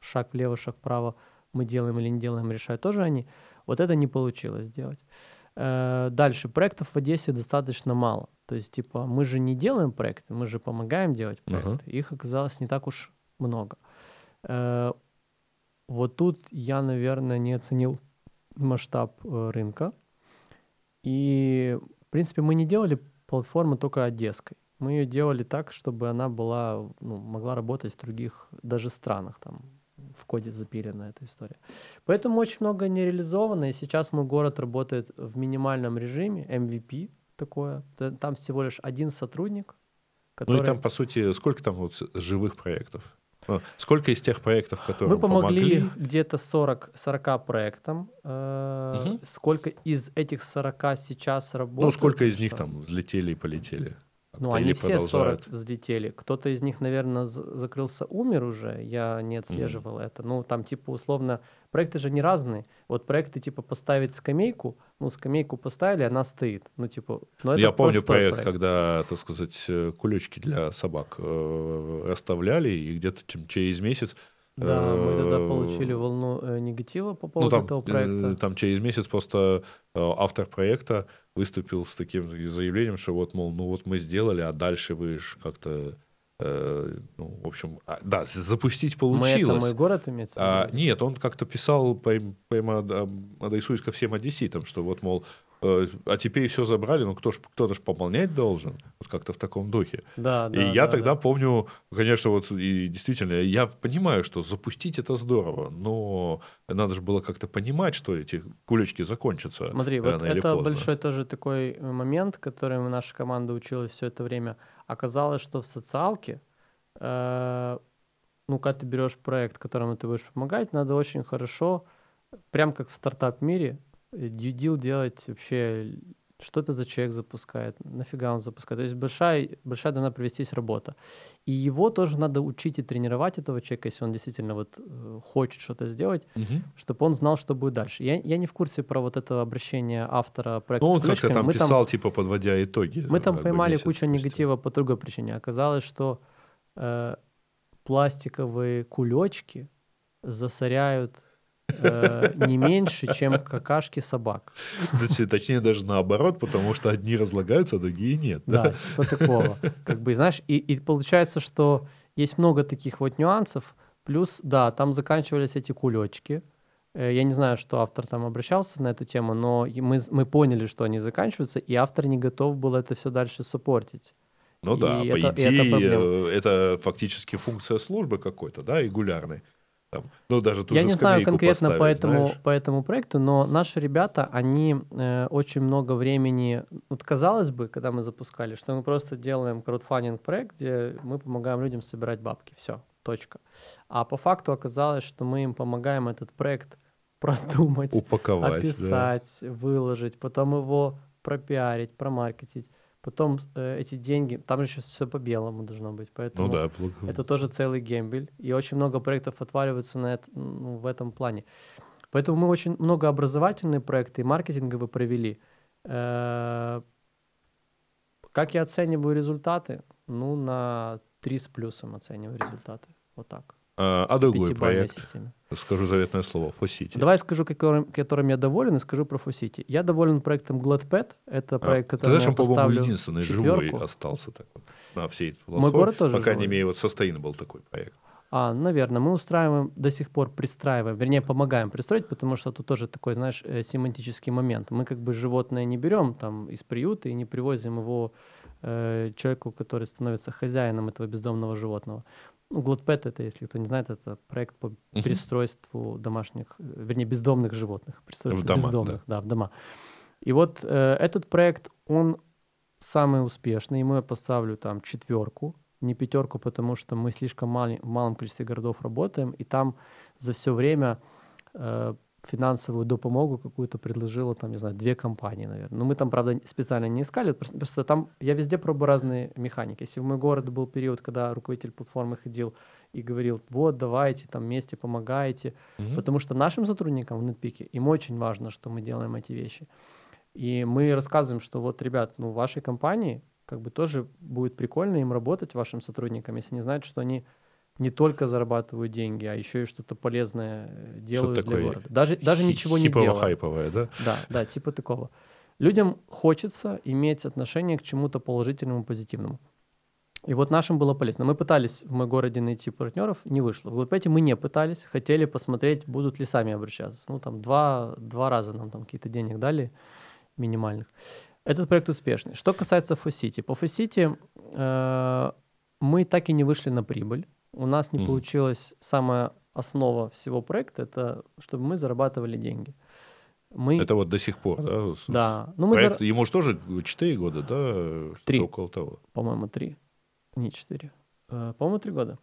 шаг влево, шаг вправо мы делаем или не делаем, решают тоже они. Вот это не получилось сделать. Э, дальше. Проектов в Одессе достаточно мало. То есть, типа, мы же не делаем проекты, мы же помогаем делать проекты. Uh-huh. Их оказалось не так уж много. Вот тут я, наверное, не оценил масштаб э, рынка. И, в принципе, мы не делали платформу только одесской. Мы ее делали так, чтобы она была, ну, могла работать в других даже странах. Там в коде запилена эта история. Поэтому очень много не реализовано, и сейчас мой город работает в минимальном режиме, MVP такое. Там всего лишь один сотрудник, который... Ну и там, по сути, сколько там вот живых проектов? Ну, сколько из тех проектов, которые Мы помогли, помогли? где-то 40, 40 проектам. Угу. Сколько из этих 40 сейчас работает? Ну, сколько из них там взлетели и полетели? Ну, они все 40 взлетели. Кто-то из них, наверное, закрылся, умер уже. Я не отслеживал mm-hmm. это. Ну, там, типа, условно, проекты же не разные. Вот проекты, типа, поставить скамейку, ну, скамейку поставили, она стоит. Ну, типа, ну, это Я помню проект, проект, когда, так сказать, э, кулечки для собак э, оставляли, и где-то через месяц да, мы тогда э, получили волну э, негатива по поводу ну, там, этого проекта. Там через месяц просто автор проекта выступил с таким заявлением, что вот, мол, ну вот мы сделали, а дальше вы же как-то ну, в общем, а, да, запустить получилось. Мы это мой город имеется? А, нет, он как-то писал по адресуясь ко всем одесситам, что вот, мол, Э, а теперь все забрали, ну кто ж, кто-то же пополнять должен, вот как-то в таком духе. Да, да. И я да, тогда да. помню, конечно, вот и действительно, я понимаю, что запустить это здорово, но надо же было как-то понимать, что эти кулечки закончатся. Смотри, вот это большой тоже такой э, момент, который наша команда училась все это время. Оказалось, что в социалке, э, ну, когда ты берешь проект, которому ты будешь помогать, надо очень хорошо, прям как в стартап-мире, дьюдил делать вообще, что это за человек запускает, нафига он запускает. То есть большая, большая должна провестись работа. И его тоже надо учить и тренировать, этого человека, если он действительно вот э, хочет что-то сделать, угу. чтобы он знал, что будет дальше. Я, я не в курсе про вот это обращение автора проекта Ну, он как-то там мы писал, там, типа, подводя итоги. Мы там поймали кучу спустя. негатива по другой причине. Оказалось, что э, пластиковые кулечки засоряют Э, не меньше, чем какашки собак. Точнее, даже наоборот, потому что одни разлагаются, а другие нет. Да, типа такого. Как бы, знаешь, и, и получается, что есть много таких вот нюансов. Плюс, да, там заканчивались эти кулечки. Э, я не знаю, что автор там обращался на эту тему, но мы, мы поняли, что они заканчиваются, и автор не готов был это все дальше суппортить. Ну и да, это, по идее, это, это фактически функция службы какой-то, да, регулярной. Там, ну, даже ту Я не знаю конкретно по этому, по этому проекту, но наши ребята, они э, очень много времени... Вот казалось бы, когда мы запускали, что мы просто делаем краудфандинг проект, где мы помогаем людям собирать бабки. Все, точка. А по факту оказалось, что мы им помогаем этот проект продумать, Упаковать, описать, да. выложить, потом его пропиарить, промаркетить Потом э, эти деньги, там же еще все по белому должно быть, поэтому ну да, это тоже целый гембель. И очень много проектов отваливаются на это, ну, в этом плане. Поэтому мы очень много образовательные проекты и маркетинговые провели. Э, как я оцениваю результаты? Ну, на 3 с плюсом оцениваю результаты. Вот так. А, а другой проект, системе. скажу заветное слово, Фосити. Давай скажу, которым, которым я доволен, и скажу про Фосити. Я доволен проектом GladPet. Это а, проект, который ты знаешь, я по-моему, единственный четверку. живой остался так вот, на всей Мой город тоже живой. не имею, вот Sustainable такой проект. А, наверное, мы устраиваем до сих пор, пристраиваем, вернее, помогаем пристроить, потому что тут тоже такой, знаешь, э, семантический момент. Мы как бы животное не берем там из приюта и не привозим его э, человеку, который становится хозяином этого бездомного животного Ну, Глотпет это, если кто не знает, это проект по перестройству домашних, вернее, бездомных животных. Перестройство в дома, бездомных, да. да, в дома. И вот э, этот проект, он самый успешный, ему я поставлю там четверку, не пятерку, потому что мы слишком мал, в малом количестве городов работаем, и там за все время э, финансовую допомогу какую-то предложила, там, не знаю, две компании, наверное. Но мы там, правда, специально не искали, просто там я везде пробую разные механики. Если в мой город был период, когда руководитель платформы ходил и говорил, вот, давайте, там, вместе помогайте, mm-hmm. потому что нашим сотрудникам в Нетпике, им очень важно, что мы делаем эти вещи. И мы рассказываем, что вот, ребят, ну, в вашей компании как бы тоже будет прикольно им работать, вашим сотрудникам, если они знают, что они не только зарабатывают деньги, а еще и что-то полезное э, делают что для города. Даже, даже ничего не делают. хайповое, да? Да, да, типа такого. Людям хочется иметь отношение к чему-то положительному, позитивному. И вот нашим было полезно. Мы пытались в моем городе найти партнеров, не вышло. В Глупете мы не пытались, хотели посмотреть, будут ли сами обращаться. Ну, там два, два раза нам там какие-то денег дали минимальных. Этот проект успешный. Что касается Фосити. По Фосити э, мы так и не вышли на прибыль. У нас не mm получилось самая основа всего проекта, это чтобы мы зарабатывали деньги. Мы... Это вот до сих пор, да? Да. Ну, мы Проект, зар... Ему же тоже 4 года, да? Три. Около того. По-моему, 3. Не 4. Э, по-моему, 3 года.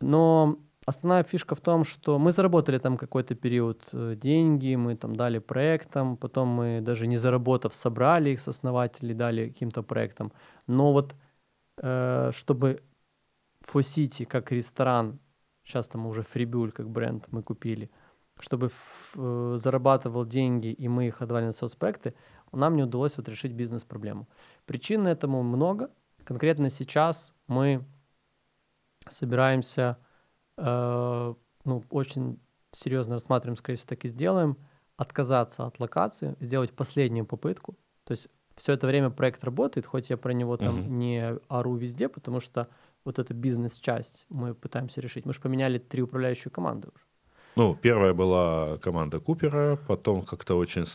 Но основная фишка в том, что мы заработали там какой-то период э, деньги, мы там дали проектам, потом мы даже не заработав собрали их с основателей, дали каким-то проектам. Но вот э, чтобы Фосити как ресторан, сейчас там уже Фрибюль как бренд мы купили, чтобы э, зарабатывал деньги и мы их отдавали на соцпроекты, нам не удалось вот решить бизнес-проблему. Причин этому много. Конкретно сейчас мы собираемся, э, ну, очень серьезно рассматриваем, скорее всего, так и сделаем, отказаться от локации, сделать последнюю попытку. То есть все это время проект работает, хоть я про него там uh-huh. не ору везде, потому что вот эту бизнес-часть мы пытаемся решить. Мы же поменяли три управляющие команды уже. Ну, первая была команда Купера, потом как-то очень...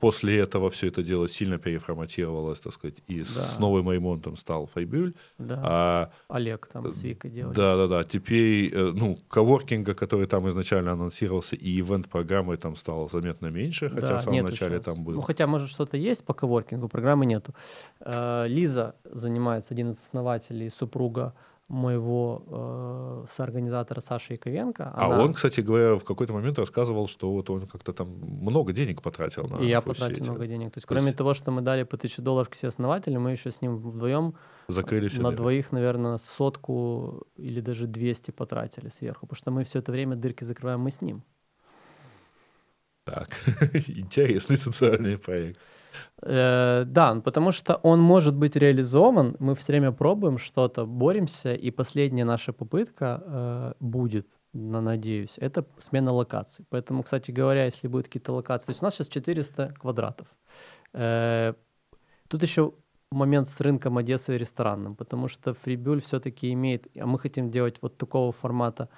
После этого все это дело сильно переформатировалось, так сказать, и да. с новым ремонтом стал Файбюль. Да. А, Олег там с Викой делали. Да-да-да. Теперь, э, ну, коворкинга, который там изначально анонсировался, и ивент-программы там стало заметно меньше, хотя да, в самом начале сейчас. там было. Ну, хотя, может, что-то есть по коворкингу, программы нету. Э, Лиза занимается, один из основателей, супруга моего э, соорганизатора Саши Яковенко. А она... он, кстати говоря, в какой-то момент рассказывал, что вот он как-то там много денег потратил на И я потратил много денег. То есть, То кроме есть... того, что мы дали по тысяче долларов к все основателю, мы еще с ним вдвоем Закрыли на двоих, наверное, сотку или даже 200 потратили сверху, потому что мы все это время дырки закрываем мы с ним. Так, интересный социальный проект. Э, да, потому что он может быть реализован. Мы все время пробуем что-то, боремся, и последняя наша попытка э, будет, на, надеюсь, это смена локаций. Поэтому, кстати говоря, если будут какие-то локации, то есть у нас сейчас 400 квадратов. Э, тут еще момент с рынком Одессы и ресторанным, потому что Фрибюль все-таки имеет, а мы хотим делать вот такого формата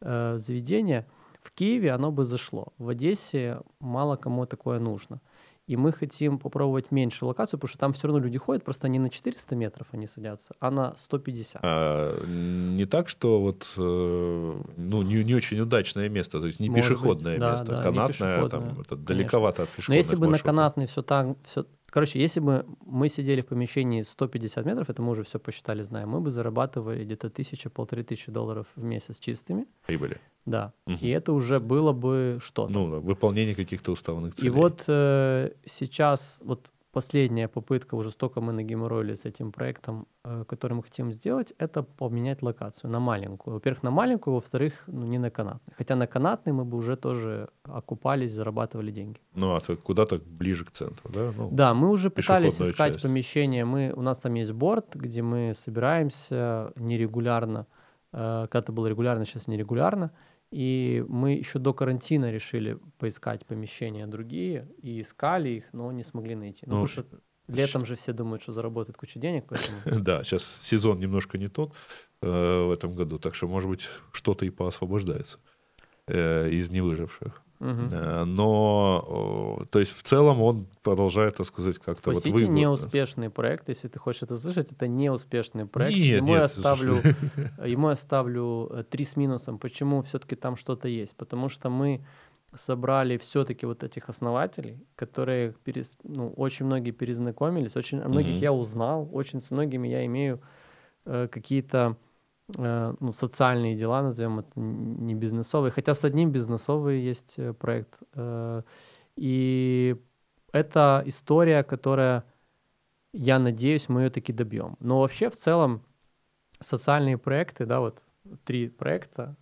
э, заведения. В Киеве оно бы зашло, в Одессе мало кому такое нужно. И мы хотим попробовать меньше локацию, потому что там все равно люди ходят, просто не на 400 метров они садятся, а на 150. А, не так, что вот э, ну, не, не очень удачное место, то есть не Может пешеходное быть, место, да, канатное, пешеходное, там, это далековато от пешеходных Но если бы маршрутов. на канатный все так, все, Короче, если бы мы сидели в помещении 150 метров, это мы уже все посчитали, знаем, мы бы зарабатывали где-то тысяча, полторы тысячи долларов в месяц чистыми. Прибыли. Да. Угу. И это уже было бы что-то. Ну, выполнение каких-то уставных целей. И вот э, сейчас, вот последняя попытка, уже столько мы нагеморроили с этим проектом, э, который мы хотим сделать, это поменять локацию на маленькую. Во-первых, на маленькую, во-вторых, ну, не на канатный. Хотя на канатный мы бы уже тоже окупались, зарабатывали деньги. Ну, а то куда-то ближе к центру, да? Ну, да, мы уже пытались искать часть. помещение. Мы, у нас там есть борт, где мы собираемся нерегулярно. Э, когда-то было регулярно, сейчас нерегулярно. И мы еще до карантина решили поискать помещения другие и искали их, но не смогли найти. Ну, ну потому что летом же все думают, что заработают кучу денег. Поэтому... Да, сейчас сезон немножко не тот э, в этом году, так что, может быть, что-то и поосвобождается э, из невыживших. Угу. Но, то есть в целом он продолжает, так сказать, как-то вот вы... неуспешный проект, если ты хочешь это услышать, это неуспешный проект. Нет, ему, нет, я оставлю, ему я оставлю э, три с минусом. Почему все-таки там что-то есть? Потому что мы собрали все-таки вот этих основателей, которые перес, ну, очень многие перезнакомились, очень о многих mm я узнал, очень с многими я имею э, какие-то э, ну, социальные дела, назовем это не бизнесовые, хотя с одним бизнесовый есть э, проект. Э, и это история, которая, я надеюсь, мы ее таки добьем. Но вообще в целом социальные проекты, да, вот три проекта,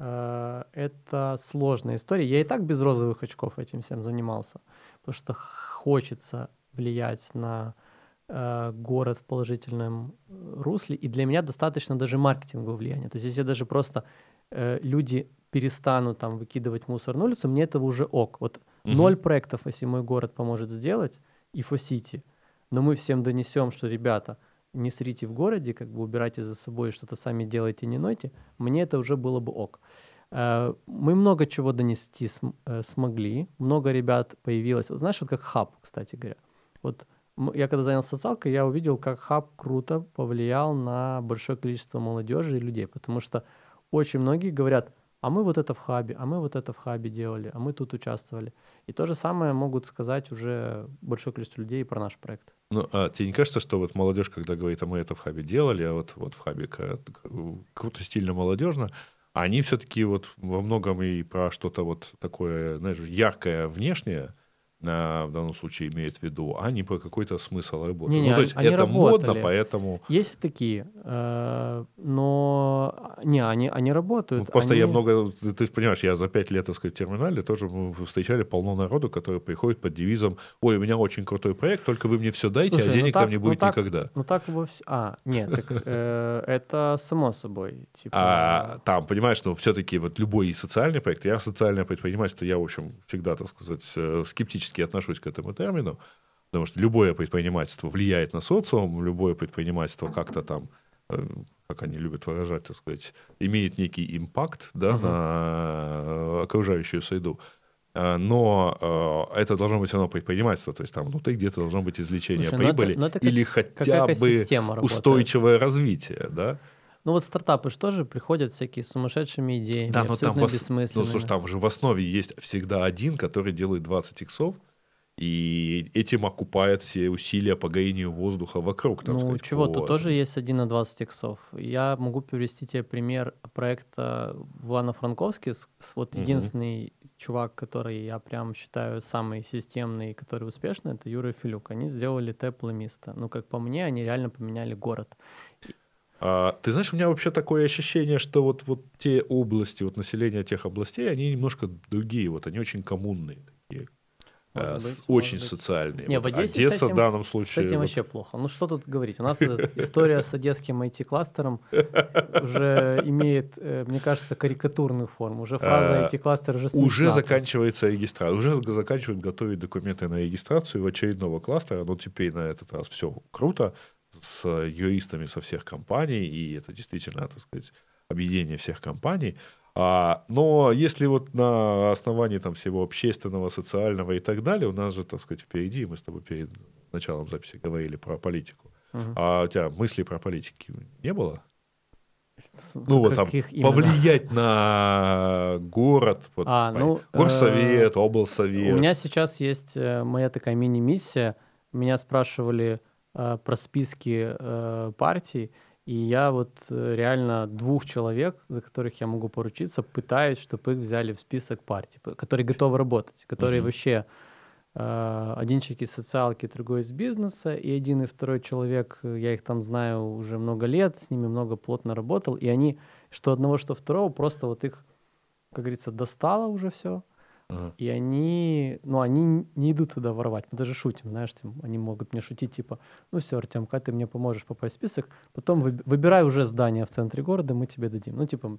Э, это сложная история. Я и так без розовых очков этим всем занимался, потому что хочется влиять на э, город в положительном э, русле, и для меня достаточно даже маркетингового влияния. То есть если даже просто люди перестанут там выкидывать мусор на улицу, мне этого уже ок. Вот угу. ноль проектов, если мой город поможет сделать, и Фосити, но мы всем донесем, что, ребята, не срите в городе, как бы убирайте за собой, что-то сами делайте, не нойте, мне это уже было бы ок. Э, мы много чего донести см- э, смогли, много ребят появилось. Вот знаешь, вот как хаб, кстати говоря. Вот я когда занялся социалкой, я увидел, как хаб круто повлиял на большое количество молодежи и людей, потому что очень многие говорят, а мы вот это в хабе, а мы вот это в хабе делали, а мы тут участвовали. И то же самое могут сказать уже большое количество людей про наш проект. Ну, а тебе не кажется, что вот молодежь, когда говорит, а мы это в хабе делали, а вот, вот в хабе круто, стильно, молодежно, они все-таки вот во многом и про что-то вот такое, знаешь, яркое внешнее, в данном случае имеет в виду, а не по какой-то смысл работы. Не, не, ну, то есть это работали. модно, поэтому... Есть такие, э, но не, они, они работают. Ну, просто они... я много, ты понимаешь, я за пять лет, так сказать, в терминале тоже встречали полно народу, который приходит под девизом, ой, у меня очень крутой проект, только вы мне все дайте, а Слушай, а денег ну так, там не будет ну так, никогда. Ну так во все... А, нет, так, э, это само собой. Типа... А там, понимаешь, ну все-таки вот любой социальный проект, я социальное предпринимательство, я, в общем, всегда, так сказать, э, скептически скептически отношусь к этому термину, потому что любое предпринимательство влияет на социум, любое предпринимательство как-то там, э, как они любят выражать, так сказать, имеет некий импакт да, uh-huh. на окружающую среду. А, но э, это должно быть равно предпринимательство, то есть там внутри где-то должно быть извлечение Слушай, прибыли ну это, ну это или как, хотя бы устойчивое развитие, да? Ну вот стартапы же тоже приходят всякие сумасшедшими идеями, да, но там в, ну, слушай, там же в основе есть всегда один, который делает 20 иксов, и этим окупает все усилия по гаению воздуха вокруг. Ну, сказать, чего, тут тоже есть 1 на 20 иксов. Я могу привести тебе пример проекта в Ивано-Франковске. Вот угу. единственный чувак, который я прям считаю самый системный, который успешный, это Юра Филюк. Они сделали теплое место. Ну, как по мне, они реально поменяли город. А, ты знаешь, у меня вообще такое ощущение, что вот, вот те области, вот население тех областей, они немножко другие, вот они очень коммунные, такие, а, быть, очень быть. социальные. Не, вот в Одессе Одесса этим, в данном случае... С этим вот... вообще плохо. Ну что тут говорить? У нас история с одесским IT-кластером уже имеет, э, мне кажется, карикатурную форму. Уже фраза IT-кластер уже смешна. Уже заканчивается регистрация. Уже заканчивают готовить документы на регистрацию очередного кластера. Но теперь на этот раз все круто с юристами со всех компаний, и это действительно, так сказать, объединение всех компаний. А, но если вот на основании там всего общественного, социального и так далее, у нас же, так сказать, впереди, мы с тобой перед началом записи говорили про политику. Угу. А у тебя мыслей про политики не было? Ну, вот там именно? повлиять на город, вот, а, ну, горсовет, э, облсовет. У меня сейчас есть э, моя такая мини-миссия. Меня спрашивали про списки э, партий, и я вот э, реально двух человек, за которых я могу поручиться, пытаюсь, чтобы их взяли в список партий, которые готовы работать, которые uh-huh. вообще э, один человек из социалки, другой из бизнеса, и один и второй человек, э, я их там знаю уже много лет, с ними много плотно работал, и они, что одного, что второго, просто вот их, как говорится, достало уже все, и они, ну, они не идут туда воровать. Мы даже шутим, знаешь, они могут мне шутить, типа, ну все, Артем, как ты мне поможешь попасть в список, потом вы, выбирай уже здание в центре города, мы тебе дадим. Ну, типа,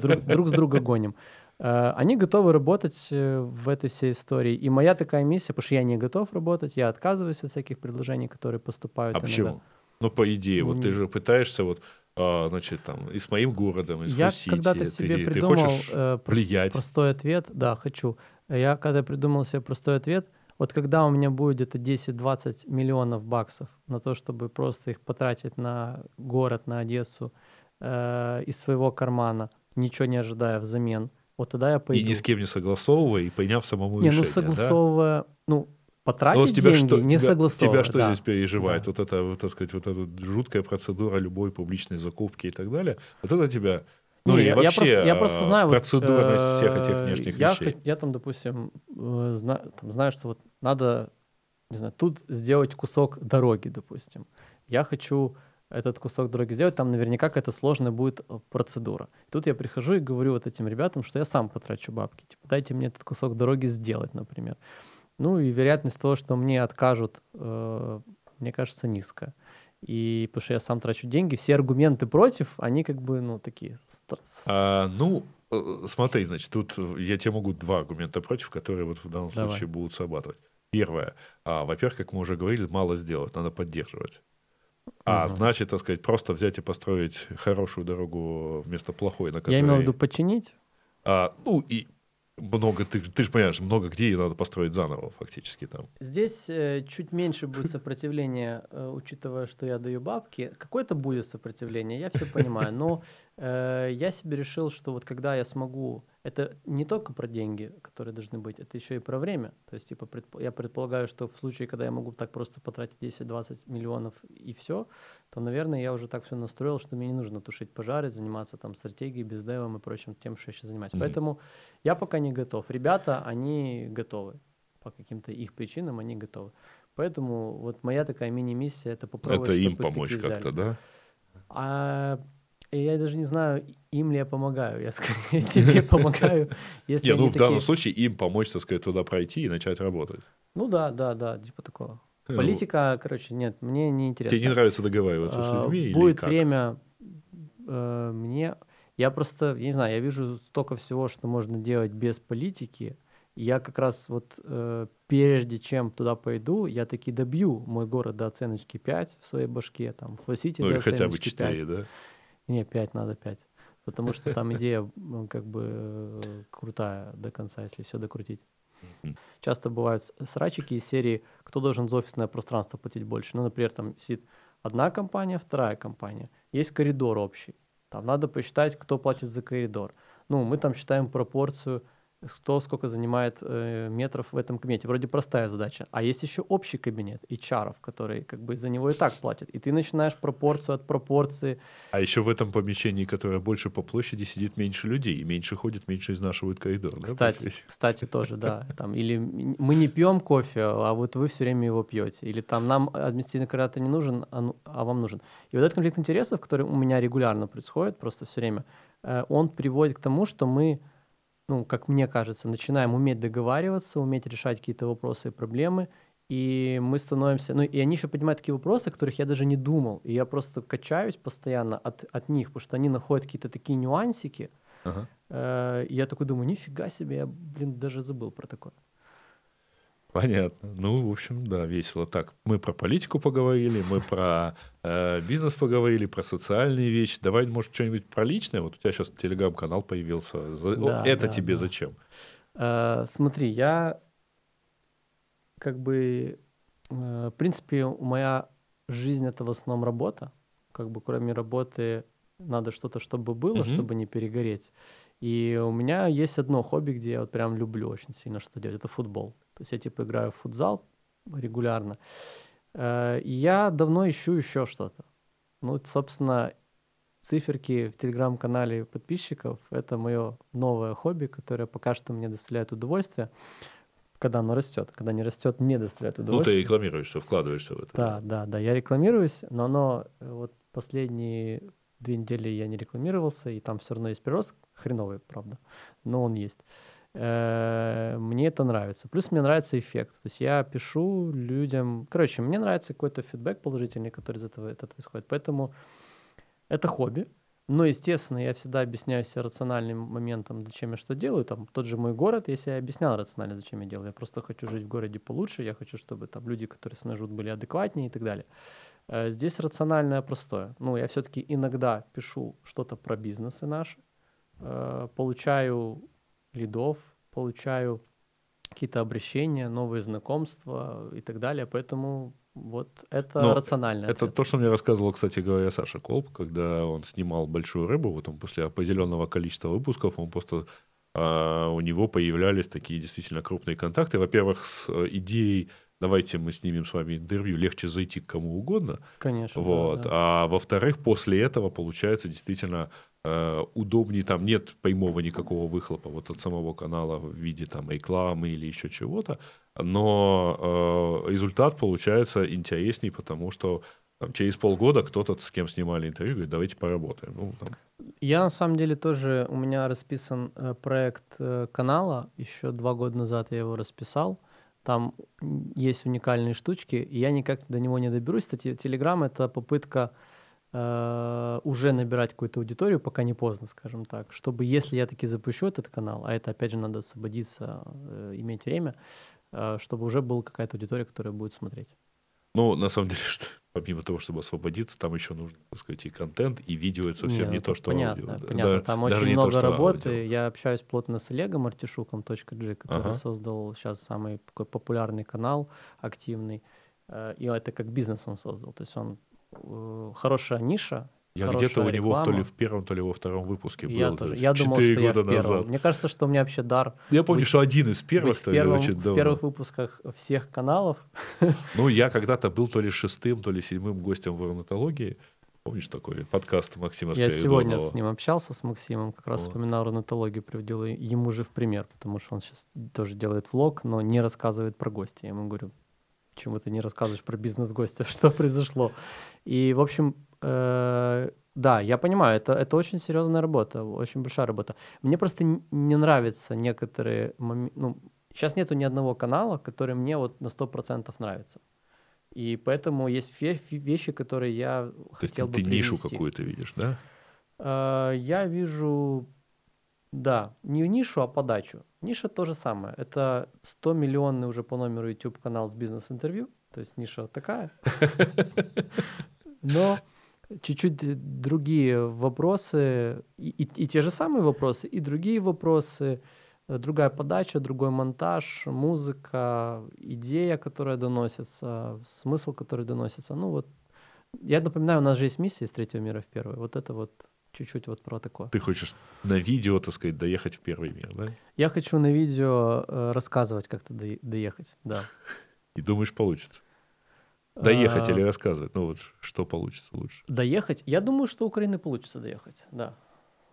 друг, друг с друга гоним. Uh, они готовы работать э, в этой всей истории. И моя такая миссия, потому что я не готов работать, я отказываюсь от всяких предложений, которые поступают. А иногда. почему? Ну, по идее, вот ты же пытаешься вот значит, там, и с моим городом, и с Я когда-то себе ты, придумал ты хочешь э, влиять. простой ответ. Да, хочу. Я когда придумал себе простой ответ, вот когда у меня будет где-то 10-20 миллионов баксов на то, чтобы просто их потратить на город, на Одессу э, из своего кармана, ничего не ожидая взамен, вот тогда я пойду. И ни с кем не согласовывая, и приняв самому не, решение, ну согласовывая, да? ну потратить вот тебя деньги, что, не тебя, согласовывая. Тебя что да. здесь переживает? Да. Вот это, вот, так сказать, вот эта жуткая процедура любой публичной закупки и так далее. Вот это тебя ну не, и я, вообще я просто, я просто знаю, процедурность вот, всех этих внешних я, вещей. Я там, допустим, э, знаю, там, знаю, что вот надо, не знаю, тут сделать кусок дороги, допустим. Я хочу этот кусок дороги сделать, там наверняка какая-то сложная будет э, процедура. Тут я прихожу и говорю вот этим ребятам, что я сам потрачу бабки. Типа, дайте мне этот кусок дороги сделать, например. Ну и вероятность того, что мне откажут, э, мне кажется, низкая. И потому что я сам трачу деньги, все аргументы против, они как бы, ну, такие... А, ну, э, смотри, значит, тут я тебе могу два аргумента против, которые вот в данном Давай. случае будут срабатывать. Первое. А, во-первых, как мы уже говорили, мало сделать, надо поддерживать. А, угу. значит, так сказать, просто взять и построить хорошую дорогу вместо плохой, на которой... Я имею в виду починить? А, ну, и много, ты, ты же понимаешь, много где надо построить заново фактически там. Здесь э, чуть меньше будет сопротивления, э, учитывая, что я даю бабки. Какое-то будет сопротивление, я все понимаю, но э, я себе решил, что вот когда я смогу это не только про деньги, которые должны быть, это еще и про время. То есть, типа, предп... я предполагаю, что в случае, когда я могу так просто потратить 10-20 миллионов и все, то, наверное, я уже так все настроил, что мне не нужно тушить пожары, заниматься там стратегией, бездевом и прочим тем, что я сейчас занимаюсь. Mm-hmm. Поэтому я пока не готов. Ребята, они готовы. По каким-то их причинам они готовы. Поэтому вот моя такая мини-миссия это попробовать. Это им помочь как-то, да? А и я даже не знаю, им ли я помогаю. Я скорее себе помогаю. Если не, ну в данном случае им помочь, так сказать, туда пройти и начать работать. Ну да, да, да, типа такого. Э, Политика, короче, нет, мне не интересно. Тебе не нравится договариваться с а, людьми? Будет время э, мне... Я просто, я не знаю, я вижу столько всего, что можно делать без политики. Я как раз вот э, прежде чем туда пойду, я таки добью мой город до оценочки 5 в своей башке, там, в Флосите ну, до хотя бы 4, 5. да? Не, 5 надо 5. Потому что там идея как бы э, крутая до конца, если все докрутить. Часто бывают срачики из серии «Кто должен за офисное пространство платить больше?» Ну, например, там сидит одна компания, вторая компания. Есть коридор общий. Там надо посчитать, кто платит за коридор. Ну, мы там считаем пропорцию кто сколько занимает э, метров в этом кабинете. Вроде простая задача. А есть еще общий кабинет HR, который как бы за него и так платит. И ты начинаешь пропорцию от пропорции. А еще в этом помещении, которое больше по площади, сидит меньше людей. И меньше ходит, меньше изнашивают коридор. Кстати, да, кстати тоже, да. Там, или мы не пьем кофе, а вот вы все время его пьете. Или там нам административный координатор не нужен, а, ну, а вам нужен. И вот этот конфликт интересов, который у меня регулярно происходит, просто все время, э, он приводит к тому, что мы ну, как мне кажется, начинаем уметь договариваться, уметь решать какие-то вопросы и проблемы, и мы становимся, ну, и они еще поднимают такие вопросы, о которых я даже не думал, и я просто качаюсь постоянно от, от них, потому что они находят какие-то такие нюансики, ага. э, и я такой думаю, нифига себе, я, блин, даже забыл про такое. Понятно. Ну, в общем, да, весело. Так, мы про политику поговорили, мы про э, бизнес поговорили, про социальные вещи. Давай, может, что-нибудь про личное? Вот у тебя сейчас телеграм-канал появился. За... Да, Это да, тебе да. зачем? Э, смотри, я как бы, э, в принципе, моя жизнь это в основном работа. Как бы кроме работы надо что-то, чтобы было, угу. чтобы не перегореть. И у меня есть одно хобби, где я вот прям люблю очень сильно что делать. Это футбол. То есть я типа играю в футзал регулярно. Э, и я давно ищу еще что-то. Ну, собственно, циферки в телеграм-канале подписчиков — это мое новое хобби, которое пока что мне доставляет удовольствие, когда оно растет. Когда не растет, не доставляет удовольствие. Ну, ты рекламируешься, вкладываешься в это. Да, да, да, я рекламируюсь, но оно э, вот последние две недели я не рекламировался, и там все равно есть прирост, хреновый, правда, но он есть. Э, мне это нравится. Плюс мне нравится эффект. То есть я пишу людям... Короче, мне нравится какой-то фидбэк положительный, который из этого, этого исходит. Поэтому это хобби. Но, естественно, я всегда объясняю себе рациональным моментом, зачем я что делаю. Там тот же мой город, если я объяснял рационально, зачем я делаю. Я просто хочу жить в городе получше, я хочу, чтобы там люди, которые со мной живут, были адекватнее и так далее. Э, здесь рациональное простое. Ну, я все-таки иногда пишу что-то про бизнесы наши, э, получаю лидов, получаю какие-то обращения, новые знакомства и так далее. Поэтому вот это Но рационально. Это ответ. то, что мне рассказывал, кстати говоря, Саша Колб, когда он снимал большую рыбу, вот он после определенного количества выпусков, он просто а, у него появлялись такие действительно крупные контакты. Во-первых, с э, идеей давайте мы снимем с вами интервью, легче зайти к кому угодно. Конечно. Вот. Да, да. А во-вторых, после этого получается действительно удобнее, там нет прямого никакого выхлопа вот от самого канала в виде там рекламы или еще чего-то, но э, результат получается интересней, потому что там, через полгода кто-то, с кем снимали интервью, говорит, давайте поработаем. Ну, там. Я на самом деле тоже, у меня расписан э, проект э, канала, еще два года назад я его расписал, там есть уникальные штучки, и я никак до него не доберусь. Кстати, Telegram — это попытка э, уже набирать какую-то аудиторию, пока не поздно, скажем так, чтобы, если я таки запущу этот канал, а это, опять же, надо освободиться, э, иметь время, э, чтобы уже была какая-то аудитория, которая будет смотреть. Ну, на самом деле, что помимо того, чтобы освободиться, там еще нужно, так сказать, и контент, и видео, это совсем не, не то, что понятно, аудио. Понятно, да, там очень много то, работы. Аудио. Я общаюсь плотно с Олегом Артишуком .g, который ага. создал сейчас самый популярный канал, активный. Э, и это как бизнес он создал. То есть он хорошая ниша, я где-то у него реклама. то ли в первом, то ли во втором выпуске был. Я тоже. Я думал, что я в первом. Мне кажется, что у меня вообще дар. Я помню, быть, что один из первых, то ли очень давно. В первых выпусках всех каналов. Ну, я когда-то был то ли шестым, то ли седьмым гостем в орнитологии. Помнишь такой подкаст Максима Я сегодня с ним общался, с Максимом, как раз О. вспоминал орнитологию, приводил ему же в пример, потому что он сейчас тоже делает влог, но не рассказывает про гостя. Я ему говорю, почему ты не рассказываешь про бизнес гостя, что произошло. И, в общем, Э, да, я понимаю, это, это очень серьезная работа, очень большая работа. Мне просто не нравятся некоторые моменты. Ну, сейчас нету ни одного канала, который мне вот на 100% нравится. И поэтому есть вещи, которые я То хотел есть бы ты нишу какую-то видишь, да? Э, я вижу, да, не нишу, а подачу. Ниша то же самое. Это 100 миллионный уже по номеру YouTube канал с бизнес-интервью. То есть ниша такая. Но чуть-чуть другие вопросы, и, и, и те же самые вопросы, и другие вопросы, другая подача, другой монтаж, музыка, идея, которая доносится, смысл, который доносится. Ну вот, я напоминаю, у нас же есть миссия из третьего мира в первый. Вот это вот чуть-чуть вот про такое. Ты хочешь на видео, так сказать, доехать в первый мир, да? Я хочу на видео э, рассказывать, как то доехать, да. И думаешь, получится? Доехать а, или рассказывать? Ну вот что получится лучше? Доехать? Я думаю, что Украины получится доехать, да.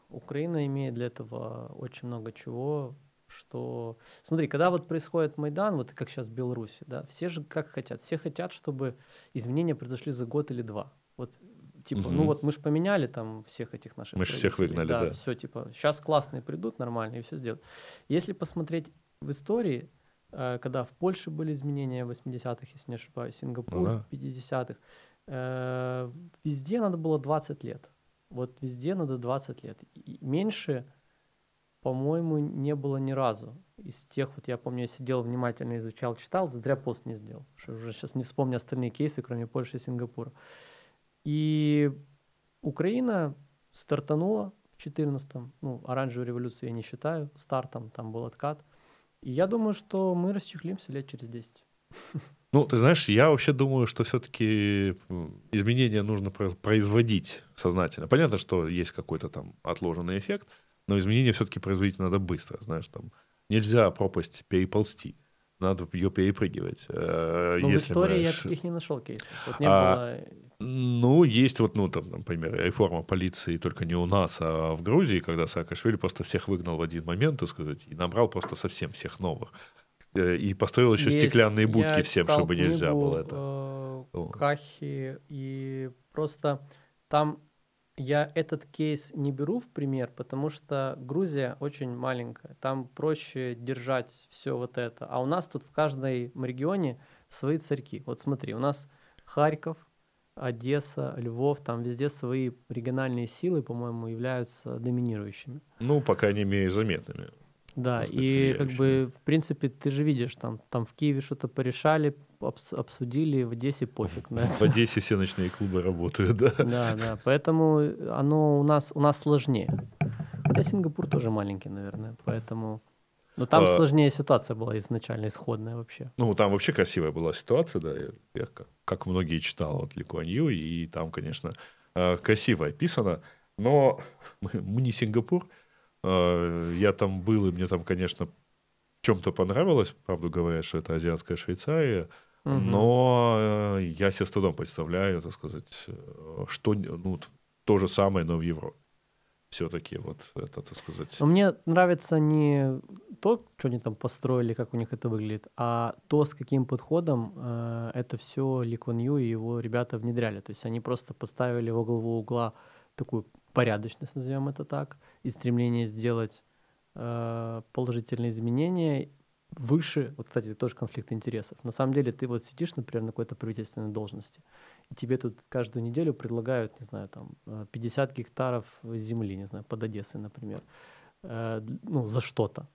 Украина имеет для этого очень много чего, что... Смотри, когда вот происходит Майдан, вот как сейчас в Беларуси, да, все же как хотят? Все хотят, чтобы изменения произошли за год или два. Вот типа, угу. ну вот мы же поменяли там всех этих наших... Мы же всех выгнали, да. да. Все, типа, сейчас классные придут, нормально, и все сделают. Если посмотреть в истории, Э, когда в Польше были изменения в 80-х, если не ошибаюсь, Сингапур ага. в 50-х, э, везде надо было 20 лет. Вот везде надо 20 лет. И меньше, по-моему, не было ни разу. Из тех, вот я помню, я сидел внимательно изучал, читал, зря пост не сделал. Что уже сейчас не вспомню остальные кейсы, кроме Польши и Сингапура. И Украина стартанула в 14-м, ну, оранжевую революцию я не считаю, стартом там был откат. И я думаю, что мы расчехлимся лет через 10. Ну, ты знаешь, я вообще думаю, что все-таки изменения нужно производить сознательно. Понятно, что есть какой-то там отложенный эффект, но изменения все-таки производить надо быстро, знаешь, там нельзя пропасть переползти надо ее перепрыгивать. Э, Но если в истории мы... я таких не нашел кейсов. Вот не а, было... Ну, есть вот, ну, там, например, реформа полиции только не у нас, а в Грузии, когда Саакашвили просто всех выгнал в один момент, так сказать, и набрал просто совсем всех новых. Э, и построил еще есть, стеклянные будки всем, чтобы книгу, нельзя было это. Э, Кахи, и просто там я этот кейс не беру в пример, потому что Грузия очень маленькая, там проще держать все вот это. А у нас тут в каждом регионе свои царьки. Вот смотри, у нас Харьков, Одесса, Львов, там везде свои региональные силы, по-моему, являются доминирующими. Ну, пока не имею заметными. Да, и как бы, в принципе, ты же видишь, там, там в Киеве что-то порешали, обс- обсудили, в Одессе пофиг на. В Одессе все ночные клубы работают, да. Да, да, поэтому оно у нас, у нас сложнее. Хотя Сингапур тоже маленький, наверное, поэтому... Но там а, сложнее ситуация была изначально, исходная вообще. Ну, там вообще красивая была ситуация, да, я, как, как многие читал от Ли Куан Ю, и там, конечно, э, красиво описано, но мы, мы не Сингапур, э, я там был, и мне там, конечно, чем-то понравилось, правду говоря, что это азиатская Швейцария, угу. но я себе с трудом представляю, так сказать, что, ну, то же самое, но в Европе все-таки вот это, так сказать. Но мне нравится не то, что они там построили, как у них это выглядит, а то, с каким подходом э, это все Ли Куан Ю и его ребята внедряли. То есть они просто поставили во главу угла такую порядочность, назовем это так, и стремление сделать э, положительные изменения выше, вот, кстати, тоже конфликт интересов. На самом деле ты вот сидишь, например, на какой-то правительственной должности, тебе тут каждую неделю предлагают, не знаю, там 50 э, гектаров земли, не знаю, под Одессой, например, э, ну, за что-то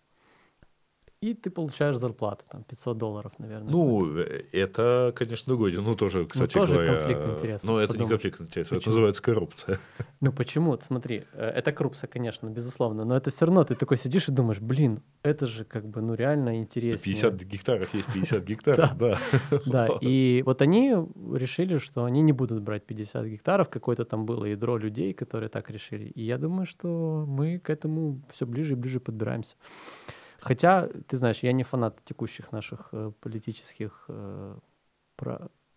и ты получаешь зарплату, там, 500 долларов, наверное. Ну, э, это, конечно, другое. Ну, тоже, ну, кстати ну, тоже говоря... конфликт интересов. Ну, это потом... не конфликт интересов, это называется коррупция. Ну, почему? Смотри, э, это коррупция, конечно, безусловно, но это все равно ты такой сидишь и думаешь, блин, это же как бы, ну, реально интересно. 50 гектаров есть 50 гектаров, да. Да, и вот они решили, что они не будут брать 50 гектаров, какое-то там было ядро людей, которые так решили. И я думаю, что мы к этому все ближе и ближе подбираемся. Хотя, ты знаешь, я не фанат текущих наших э, политических э,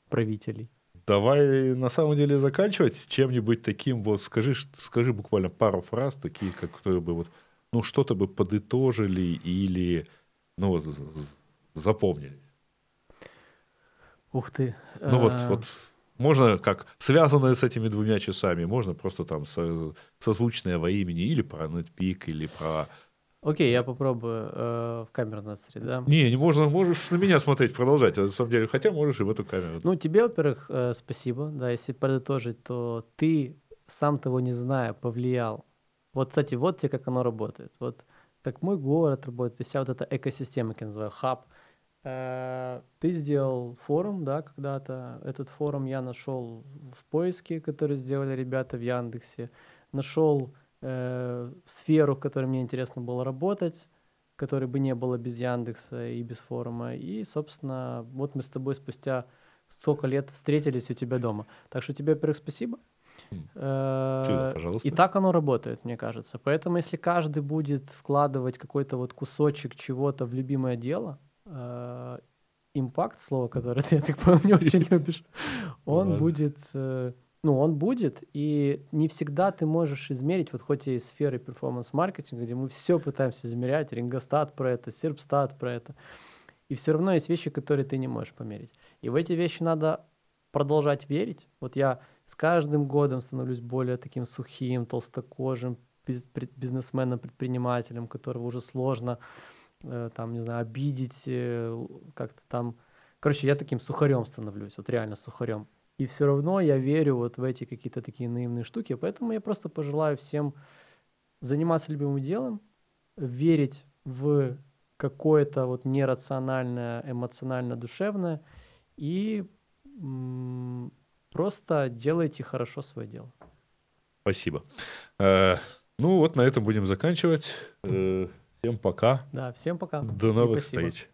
правителей. Давай на самом деле заканчивать чем-нибудь таким вот, скажи, скажи буквально пару фраз, такие, как которые бы вот, ну, что-то бы подытожили или, ну, вот, запомнили. Ух ты. Ну, вот, э, вот можно как связанное с этими двумя часами, можно просто там со, созвучное во имени или про NetPeak, или про Окей, я попробую э, в камеру насмотреть, да? Не, не можно, можешь на меня смотреть, продолжать, а на самом деле, хотя можешь и в эту камеру. Ну, тебе, во-первых, э, спасибо, да, если подытожить, то ты, сам того не зная, повлиял. Вот, кстати, вот тебе, как оно работает. Вот как мой город работает, вся вот эта экосистема, как я называю, хаб. Э, ты сделал форум, да, когда-то. Этот форум я нашел в поиске, который сделали ребята в Яндексе. Нашел э, сферу, в которой мне интересно было работать, которой бы не было без Яндекса и без форума. И, собственно, вот мы с тобой спустя столько лет встретились у тебя дома. Так что тебе, во-первых, спасибо. Э, пожалуйста. И так оно работает, мне кажется. Поэтому, если каждый будет вкладывать какой-то вот кусочек чего-то в любимое дело, э, импакт, слово, которое ты, я так понял, не очень любишь, он будет э, ну, он будет, и не всегда ты можешь измерить, вот хоть и из сферы перформанс-маркетинга, где мы все пытаемся измерять, рингостат про это, серпстат про это, и все равно есть вещи, которые ты не можешь померить. И в эти вещи надо продолжать верить. Вот я с каждым годом становлюсь более таким сухим, толстокожим бизнесменом, предпринимателем, которого уже сложно, э, там, не знаю, обидеть, э, как-то там... Короче, я таким сухарем становлюсь, вот реально сухарем. И все равно я верю вот в эти какие-то такие наивные штуки. Поэтому я просто пожелаю всем заниматься любимым делом, верить в какое-то вот нерациональное, эмоционально-душевное и м- просто делайте хорошо свое дело. Спасибо. Э, ну вот на этом будем заканчивать. Э, всем пока. Да, всем пока. До новых встреч.